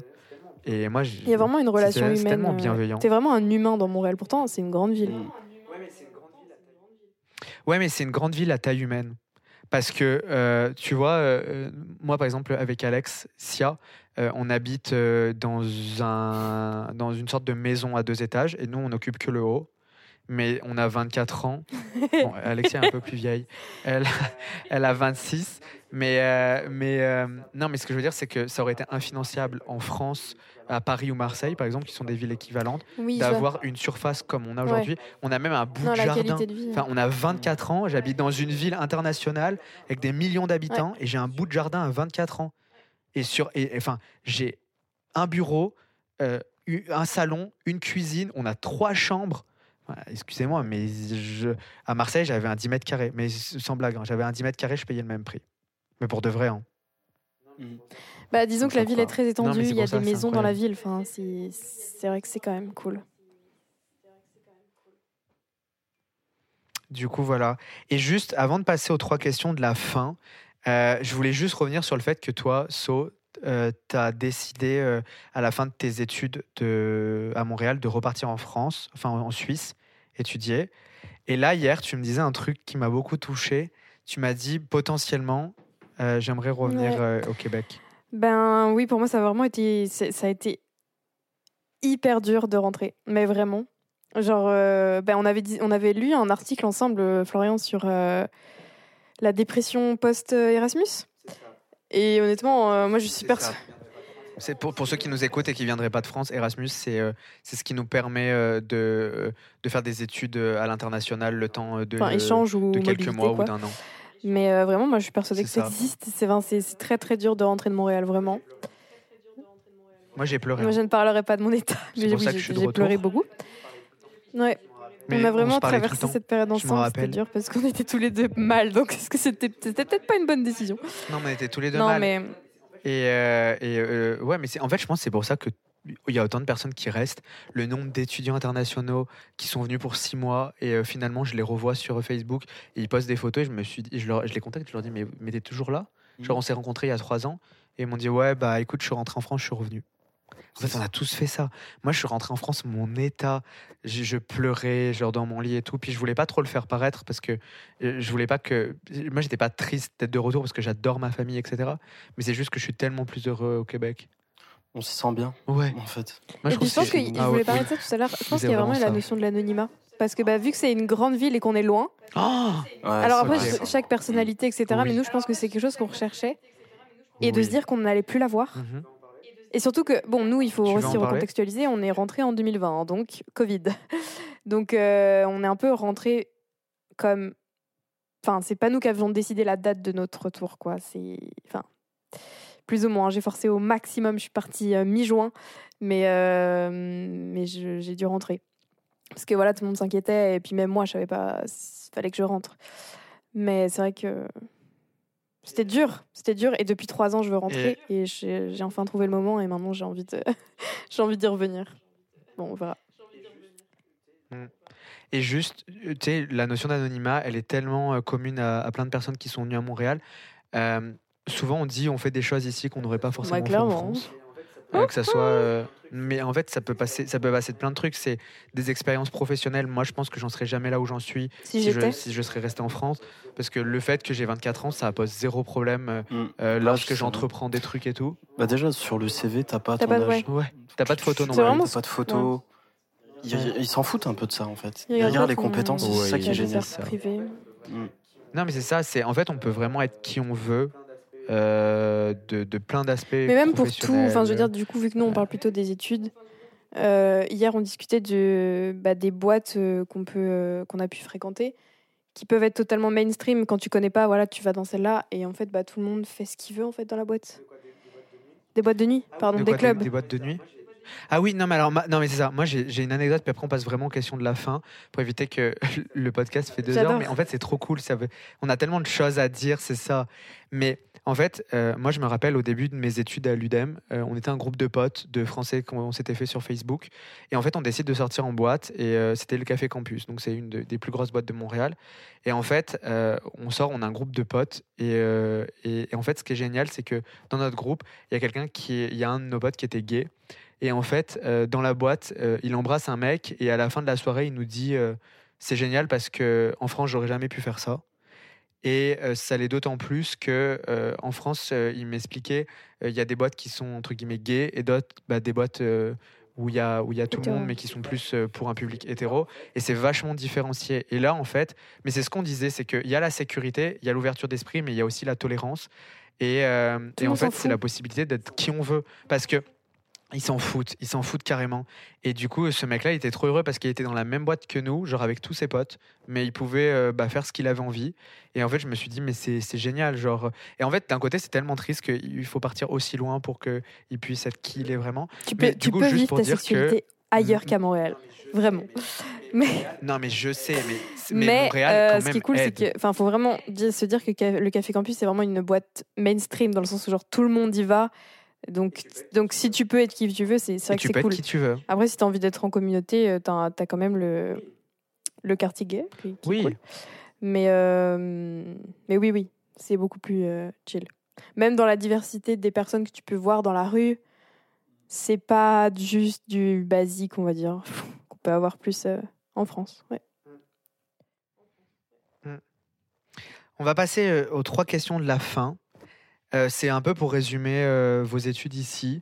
Et moi, il y a vraiment une relation humaine. tellement bienveillant. T'es vraiment un humain dans Montréal. Pourtant, c'est une grande ville. Mm. Ouais, mais c'est une grande ville à taille humaine. Parce que, euh, tu vois, euh, moi, par exemple, avec Alex, Sia, euh, on habite dans, un, dans une sorte de maison à deux étages et nous, on n'occupe que le haut. Mais on a 24 ans. Bon, Alexia est un peu plus vieille. Elle, elle a 26. Mais, mais non, mais ce que je veux dire, c'est que ça aurait été infinanciable en France à Paris ou Marseille, par exemple, qui sont des villes équivalentes, d'avoir une surface comme on a aujourd'hui. On a même un bout de jardin. enfin, on a 24 ans, j'habite dans une ville internationale avec des millions d'habitants et j'ai un bout de jardin à 24 ans. Et sur, et, enfin, j'ai un bureau, euh, un salon, une cuisine, on a trois chambres. Excusez-moi, mais je, à Marseille, j'avais un 10 mètres carrés. Mais sans blague, hein, j'avais un 10 mètres carrés, je payais le même prix. Mais pour de vrai. Hein. Bah, disons que la ville est très étendue, il y a des maisons dans la ville. Enfin, c'est vrai que c'est quand même cool. Du coup, voilà. Et juste, avant de passer aux trois questions de la fin, euh, je voulais juste revenir sur le fait que toi, So, euh, tu as décidé euh, à la fin de tes études de, à Montréal de repartir en France, enfin en Suisse, étudier. Et là, hier, tu me disais un truc qui m'a beaucoup touché. Tu m'as dit potentiellement, j'aimerais revenir au Québec. Ben oui, pour moi, ça a vraiment été, ça a été hyper dur de rentrer, mais vraiment. Genre, euh, ben on avait, on avait lu un article ensemble, euh, Florian, sur euh, la dépression post-Erasmus. Et honnêtement, moi, je suis persuadée. C'est pour, pour ceux qui nous écoutent et qui viendraient pas de France, Erasmus, c'est euh, c'est ce qui nous permet euh, de, de faire des études à l'international le temps de, échange ou de quelques mois ou d'un an. Mais vraiment, moi, je suis persuadée que ça, existe. C'est très très dur de rentrer de Montréal, vraiment. Moi, j'ai pleuré. Moi, je ne parlerai pas de mon état, mais j'ai pleuré beaucoup. Ouais. on a vraiment traversé cette période ensemble, c'était dur parce qu'on était tous les deux mal, donc est-ce que c'était peut-être pas une bonne décision? Non, mais on était tous les deux non, mal. Mais... Et, euh, et euh, ouais, mais en fait, je pense que c'est pour ça que il y a autant de personnes qui restent, le nombre d'étudiants internationaux qui sont venus pour six mois et euh, finalement je les revois sur Facebook et ils postent des photos et je me suis je, leur, je les contacte, je leur dis mais, mais t'es toujours là? Genre on s'est rencontrés il y a trois ans et ils m'ont dit ouais bah écoute je suis rentré en France, je suis revenu. En fait, on a tous fait ça. Moi, je suis rentré en France, mon état, je, pleurais, genre dans mon lit et tout. Puis je voulais pas trop le faire paraître parce que euh, je voulais pas que. Moi, j'étais pas triste d'être de retour parce que j'adore ma famille, etc. Mais c'est juste que je suis tellement plus heureux au Québec. On s'y sent bien. Ouais. En fait. Moi, je, pense que, je ah voulais parler de ça tout à l'heure. Je pense qu'il y a vraiment, la notion de l'anonymat. Parce que bah, vu que c'est une grande ville et qu'on est loin. Oh alors après, chaque personnalité, etc. Mais nous, je pense que c'est quelque chose qu'on recherchait. Et de se dire qu'on n'allait plus la voir. Mhm. Et surtout que, bon, nous, il faut aussi recontextualiser, on est rentré en 2020, hein, donc Covid. donc, euh, on est un peu rentré comme. Enfin, c'est pas nous qui avions décidé la date de notre retour, quoi. C'est. Enfin, plus ou moins. J'ai forcé au maximum, je suis partie euh, mi-juin, mais, euh, mais j'ai dû rentrer. Parce que voilà, tout le monde s'inquiétait, et puis même moi, je savais pas, il fallait que je rentre. Mais c'est vrai que c'était dur, c'était dur. Et depuis trois ans, je veux rentrer. Et, j'ai enfin trouvé le moment. Et maintenant, j'ai envie de, j'ai envie d'y revenir. Bon, on verra. Mm. Et juste, tu sais, la notion d'anonymat, elle est tellement euh, commune à, plein de personnes qui sont venues à Montréal. Euh, souvent, on dit on fait des choses ici qu'on n'aurait pas forcément fait en France. Euh, que ça soit. Euh, mais en fait, ça peut passer, ça peut passer de plein de trucs. C'est des expériences professionnelles. Moi, je pense que j'en serais jamais là où j'en suis si, je, si je serais resté en France. Parce que le fait que j'ai 24 ans, ça pose zéro problème euh, mm. lorsque j'entreprends des trucs et tout. Bah déjà, sur le CV, t'as pas ton pas âge. Ouais. T'as pas de photo non. T'as pas de photo. Ils s'en foutent un peu de ça, en fait. Ils regardent les compétences, c'est ça qui est génial. Mm. Non, mais c'est ça. C'est En fait, on peut vraiment être qui on veut euh, de, de, plein d'aspects. Mais même pour tout, enfin, je veux dire, du coup, vu que nous, on parle plutôt des études, euh, hier, on discutait de, bah, des boîtes euh, qu'on peut, qu'on a pu fréquenter, qui peuvent être totalement mainstream. Quand tu connais pas, voilà, tu vas dans celle-là, et en fait, bah, tout le monde fait ce qu'il veut en fait dans la boîte. Des boîtes de nuit, pardon, des clubs. des boîtes de nuit ah oui, non, mais alors, non, mais c'est ça. Moi, j'ai une anecdote, puis après, on passe vraiment aux questions de la fin pour éviter que le podcast fait deux heures. Mais en fait, c'est trop cool. Ça veut... On a tellement de choses à dire, c'est ça. Mais en fait, euh, moi, je me rappelle au début de mes études à l'UDEM, euh, on était un groupe de potes, de Français qu'on s'était fait sur Facebook. Et en fait, on décide de sortir en boîte. Et euh, c'était le Café Campus. Donc, c'est une des plus grosses boîtes de Montréal. Et en fait, on sort, on a un groupe de potes. Et, et, en fait, ce qui est génial, c'est que dans notre groupe, il y a quelqu'un qui. Il y a un de nos potes qui était gay. Et en fait, dans la boîte, il embrasse un mec et à la fin de la soirée, il nous dit c'est génial parce que en France, j'aurais jamais pu faire ça. Et ça l'est d'autant plus que en France, il m'expliquait, il y a des boîtes qui sont entre guillemets gays et d'autres bah, des boîtes où il y a où il y a tout le monde, mais qui sont plus pour un public hétéro. Et c'est vachement différencié. Et là, en fait, mais c'est ce qu'on disait, c'est qu'il y a la sécurité, il y a l'ouverture d'esprit, mais il y a aussi la tolérance. Et, et en fait, c'est la possibilité d'être qui on veut, parce que ils s'en foutent, ils s'en foutent carrément. Et du coup, ce mec-là, il était trop heureux parce qu'il était dans la même boîte que nous, genre avec tous ses potes, mais il pouvait euh, bah, faire ce qu'il avait envie. Et en fait, je me suis dit, mais c'est génial. Genre... Et en fait, d'un côté, c'est tellement triste qu'il faut partir aussi loin pour qu'il puisse être qui il est vraiment. Tu peux, tu peux vivre ta sexualité ailleurs qu'à Montréal. Vraiment. Mais... Non, mais je sais, mais, mais, Montréal, euh, quand même ce qui est cool, c'est qu'il faut vraiment se dire que le Café Campus, c'est vraiment une boîte mainstream, dans le sens où genre tout le monde y va. Donc, donc si tu peux être qui tu veux, c'est vrai que c'est cool. Être qui tu veux. Après, si tu as envie d'être en communauté, euh, tu as, as, quand même le, le quartier gay. oui. Mais, euh, mais oui, oui, c'est beaucoup plus euh, chill. Même dans la diversité des personnes que tu peux voir dans la rue, c'est pas juste du basique, on va dire, qu'on peut avoir plus en France. Ouais. Mm. On va passer aux trois questions de la fin. Euh, c'est un peu pour résumer euh, vos études ici.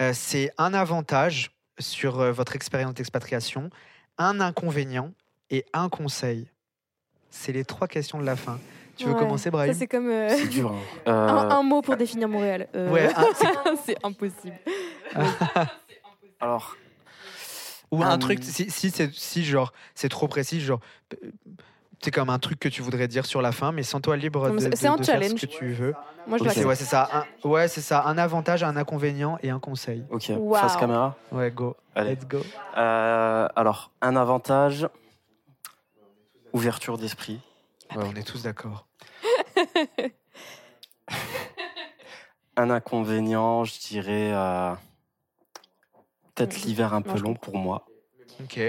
Euh, c'est un avantage sur votre expérience d'expatriation, un inconvénient et un conseil. C'est les trois questions de la fin. Tu veux commencer, Brahim? C'est comme euh, dur. Hein. Un, mot pour définir Montréal. Ouais, c'est impossible. Alors. Ou un truc, si, si, si genre c'est trop précis, genre c'est comme un truc que tu voudrais dire sur la fin, mais sans toi libre de, de, un challenge. faire ce que tu veux. Moi, je ouais, c'est ça. Un, ouais, c'est ça. Un avantage, un inconvénient et un conseil. Ok. Face caméra. Ouais, go. Allez. Let's go. Euh, alors, un avantage, ouverture d'esprit. Ouais, on est tous d'accord. un inconvénient, je dirais euh, peut-être l'hiver un peu long pour moi. Ok.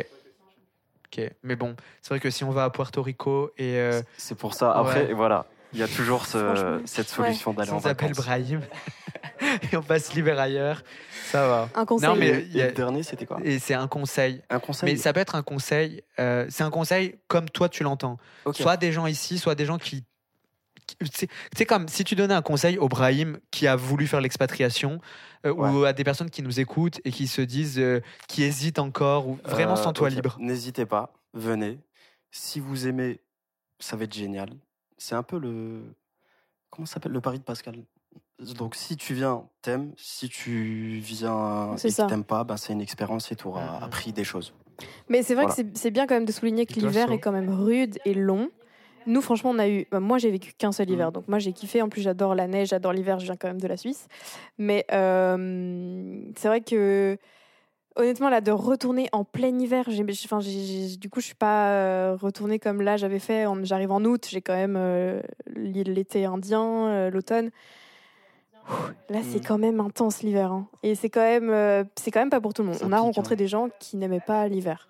Ok, mais bon, c'est vrai que si on va à Puerto Rico et. Euh, c'est pour ça. Après, voilà, il y a toujours cette solution d'aller en vacances. On s'appelle Brahim et on passe l'hiver ailleurs. Ça va. Un conseil. Non, mais le dernier, c'était quoi? Et c'est un conseil. Un conseil? Mais ça peut être un conseil. Euh, c'est un conseil comme toi tu l'entends. Soit des gens ici, soit des gens qui c'est comme si tu donnais un conseil au Brahim qui a voulu faire l'expatriation euh, ou à des personnes qui nous écoutent et qui se disent, euh, qui hésitent encore ou vraiment sans toi libre. N'hésitez pas, venez. Si vous aimez, ça va être génial. C'est un peu le. Comment ça s'appelle? Le pari de Pascal. Donc si tu viens, t'aimes. Si tu viens et que t'aimes pas, ben, c'est une expérience et tu auras appris des choses. Mais c'est vrai que c'est bien quand même de souligner que l'hiver est quand même rude et long. Nous, franchement, on a eu. Bah, moi, j'ai vécu qu'un seul hiver, mm. donc moi, j'ai kiffé. En plus, j'adore la neige, j'adore l'hiver. Je viens quand même de la Suisse, mais euh, c'est vrai que honnêtement, là, de retourner en plein hiver, j'ai, enfin, du coup, je suis pas euh, retournée comme là j'avais fait. J'arrive en août, j'ai quand même euh, l'été indien, l'automne. Là, c'est mm. quand même intense l'hiver, hein. et c'est quand même, c'est quand même pas pour tout le monde. On a rencontré hein. des gens qui n'aimaient pas l'hiver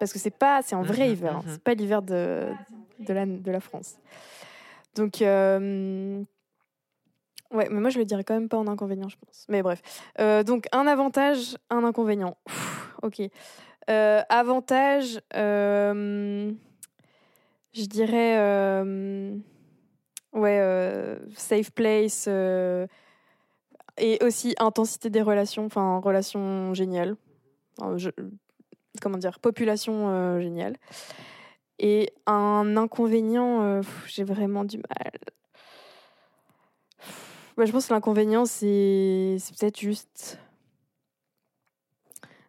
parce que c'est pas, c'est un vrai mhm, hiver, hein. mhm. c'est pas l'hiver de, de, la, de la France. Donc, euh, ouais, mais moi je le dirais quand même pas en inconvénient, je pense. Mais bref. Euh, donc, un avantage, un inconvénient. ok. Euh, avantage, je dirais, ouais, safe place et aussi intensité des relations, enfin, relation géniale. je, comment dire, population euh, géniale. Et un inconvénient, euh, j'ai vraiment du mal. Bah, je pense que l'inconvénient, c'est peut-être juste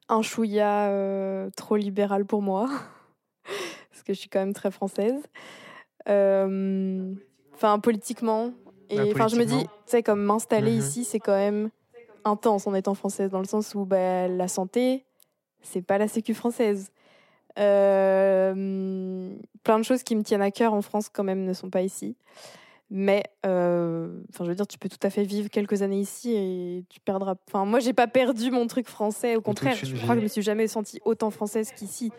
un chouïa euh, trop libéral pour moi. Parce que je suis quand même très française. Enfin, politiquement. Et bah, enfin, je me dis, tu sais, comme m'installer mhm. ici, c'est quand même intense en étant française, dans le sens où bah, la santé, c'est pas la Sécu française. Euh, plein de choses qui me tiennent à cœur en France quand même ne sont pas ici. Mais, euh, enfin, je veux dire, tu peux tout à fait vivre quelques années ici et tu perdras. Enfin, moi, j'ai pas perdu mon truc français. Au contraire, je crois que je me suis jamais sentie autant française qu'ici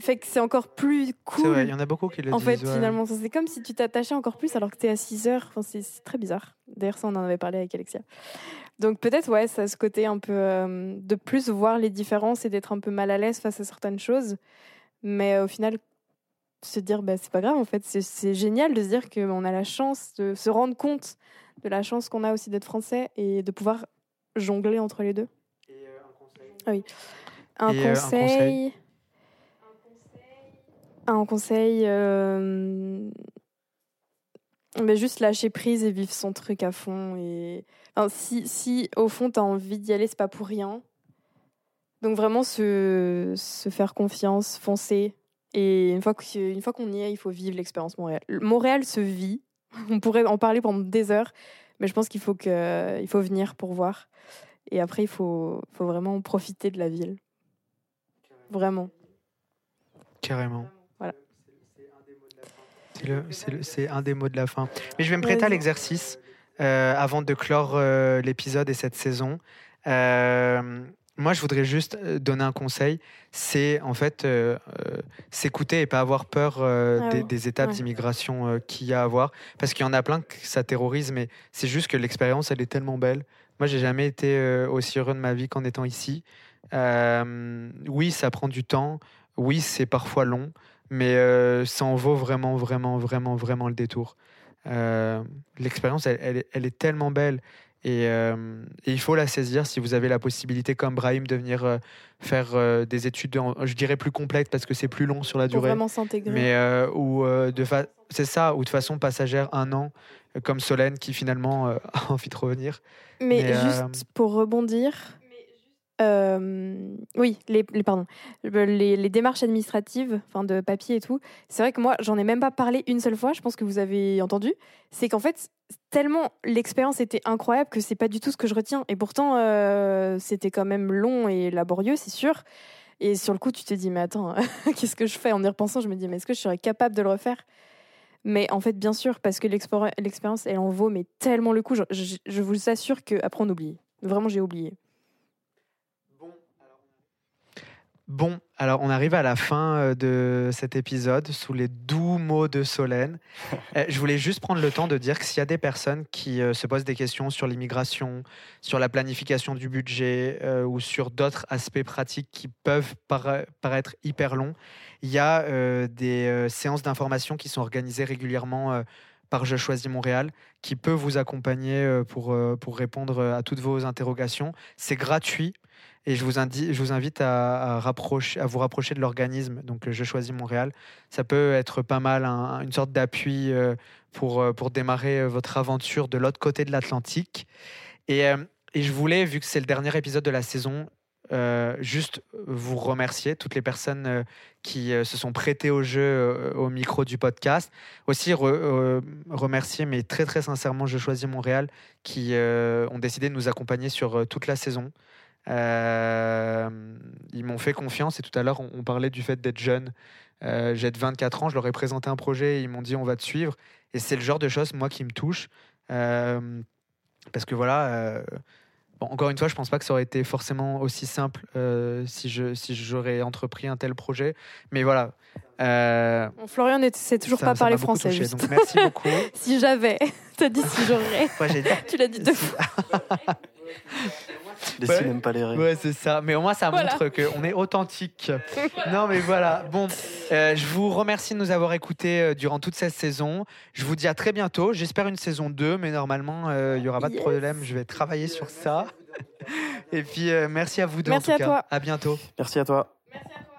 fait que c'est encore plus cool. il y en a beaucoup qui le en disent. En fait, finalement, c'est comme si tu t'attachais encore plus alors que tu es à 6 heures. Enfin, c'est très bizarre. D'ailleurs, ça, on en avait parlé avec Alexia. Donc peut-être, ouais, ça a ce côté un peu euh, de plus voir les différences et d'être un peu mal à l'aise face à certaines choses. Mais euh, au final, se dire, bah, c'est pas grave, en fait. C'est génial de se dire qu'on a la chance de se rendre compte de la chance qu'on a aussi d'être français et de pouvoir jongler entre les deux. Et euh, un conseil Ah oui. Un, conseil... un conseil un conseil, euh, mais juste lâcher prise et vivre son truc à fond. Et si, si au fond tu as envie d'y aller, c'est pas pour rien. Donc vraiment se, se faire confiance, foncer. Et une fois qu'on y est, il faut vivre l'expérience Montréal. Montréal se vit. On pourrait en parler pendant des heures, mais je pense qu'il faut que il faut venir pour voir. Et après, il faut, faut vraiment profiter de la ville. Vraiment. Carrément. C'est un des mots de la fin. Mais je vais me prêter à l'exercice euh, avant de clore euh, l'épisode et cette saison. Euh, moi, je voudrais juste donner un conseil. C'est en fait s'écouter et pas avoir peur ah des, étapes d'immigration qu'il y a à avoir. Parce qu'il y en a plein que ça terrorise, mais c'est juste que l'expérience, elle est tellement belle. Moi, j'ai jamais été aussi heureux de ma vie qu'en étant ici. oui, ça prend du temps. Oui, c'est parfois long mais euh, ça en vaut vraiment, vraiment, vraiment, vraiment le détour. Euh, l'expérience, elle, elle, est tellement belle Et, il faut la saisir si vous avez la possibilité, comme Brahim, de venir faire des études, je dirais plus complètes parce que c'est plus long sur la durée. vraiment s'intégrer. Mais ou de c'est ça, ou de façon passagère un an, comme Solène qui finalement a envie de revenir. Mais, juste pour rebondir, euh, oui, les, pardon, les, démarches administratives, enfin de papier et tout. C'est vrai que moi, j'en ai même pas parlé une seule fois. Je pense que vous avez entendu. C'est qu'en fait, tellement l'expérience était incroyable que c'est pas du tout ce que je retiens. Et pourtant, euh, c'était quand même long et laborieux, c'est sûr. Et sur le coup, tu te dis, mais attends, qu'est-ce que je fais? En y repensant, je me dis, mais est-ce que je serais capable de le refaire? Mais en fait, bien sûr, parce que l'expérience, elle en vaut mais tellement le coup. Je, je vous assure qu'après, on oublie. Vraiment, j'ai oublié. Bon, alors on arrive à la fin euh, de cet épisode sous les doux mots de Solène. Euh, je voulais juste prendre le temps de dire que s'il y a des personnes qui euh, se posent des questions sur l'immigration, sur la planification du budget ou sur d'autres aspects pratiques qui peuvent paraître hyper longs, il y a des séances d'information qui sont organisées régulièrement par Je choisis Montréal, qui peut vous accompagner pour, pour répondre à toutes vos interrogations. C'est gratuit. Et je vous, invite à, vous rapprocher de l'organisme. Donc, Je choisis Montréal. Ça peut être pas mal, une sorte d'appui euh, pour, euh, pour démarrer euh, votre aventure de l'autre côté de l'Atlantique. Et, et, je voulais, vu que c'est le dernier épisode de la saison, juste vous remercier, toutes les personnes qui se sont prêtées au jeu au micro du podcast. Aussi remercier, mais très très sincèrement, Je choisis Montréal, qui ont décidé de nous accompagner sur toute la saison. Euh, ils m'ont fait confiance et tout à l'heure, on, parlait du fait d'être jeune. Euh, j'ai 24 ans, je leur ai présenté un projet et ils m'ont dit on va te suivre. Et c'est le genre de choses, moi, qui me touche. Euh, parce que voilà, encore une fois, je pense pas que ça aurait été forcément aussi simple si je si j'aurais entrepris un tel projet. Mais voilà. Florian ne sait toujours pas parler français. donc merci beaucoup. si j'avais, as dit si j'aurais. tu l'as dit deux fois. Les ouais. n'aiment pas les règles. Ouais, c'est ça. Mais au moins, ça montre qu'on est authentique. non, mais voilà. Bon, euh, je vous remercie de nous avoir écoutés euh, durant toute cette saison. Je vous dis à très bientôt. J'espère une saison 2, mais normalement, euh, il n'y aura pas de problème. Je vais travailler sur ça. Et puis, merci à vous deux. Merci en tout à cas. toi. À bientôt. Merci à toi. Merci à toi.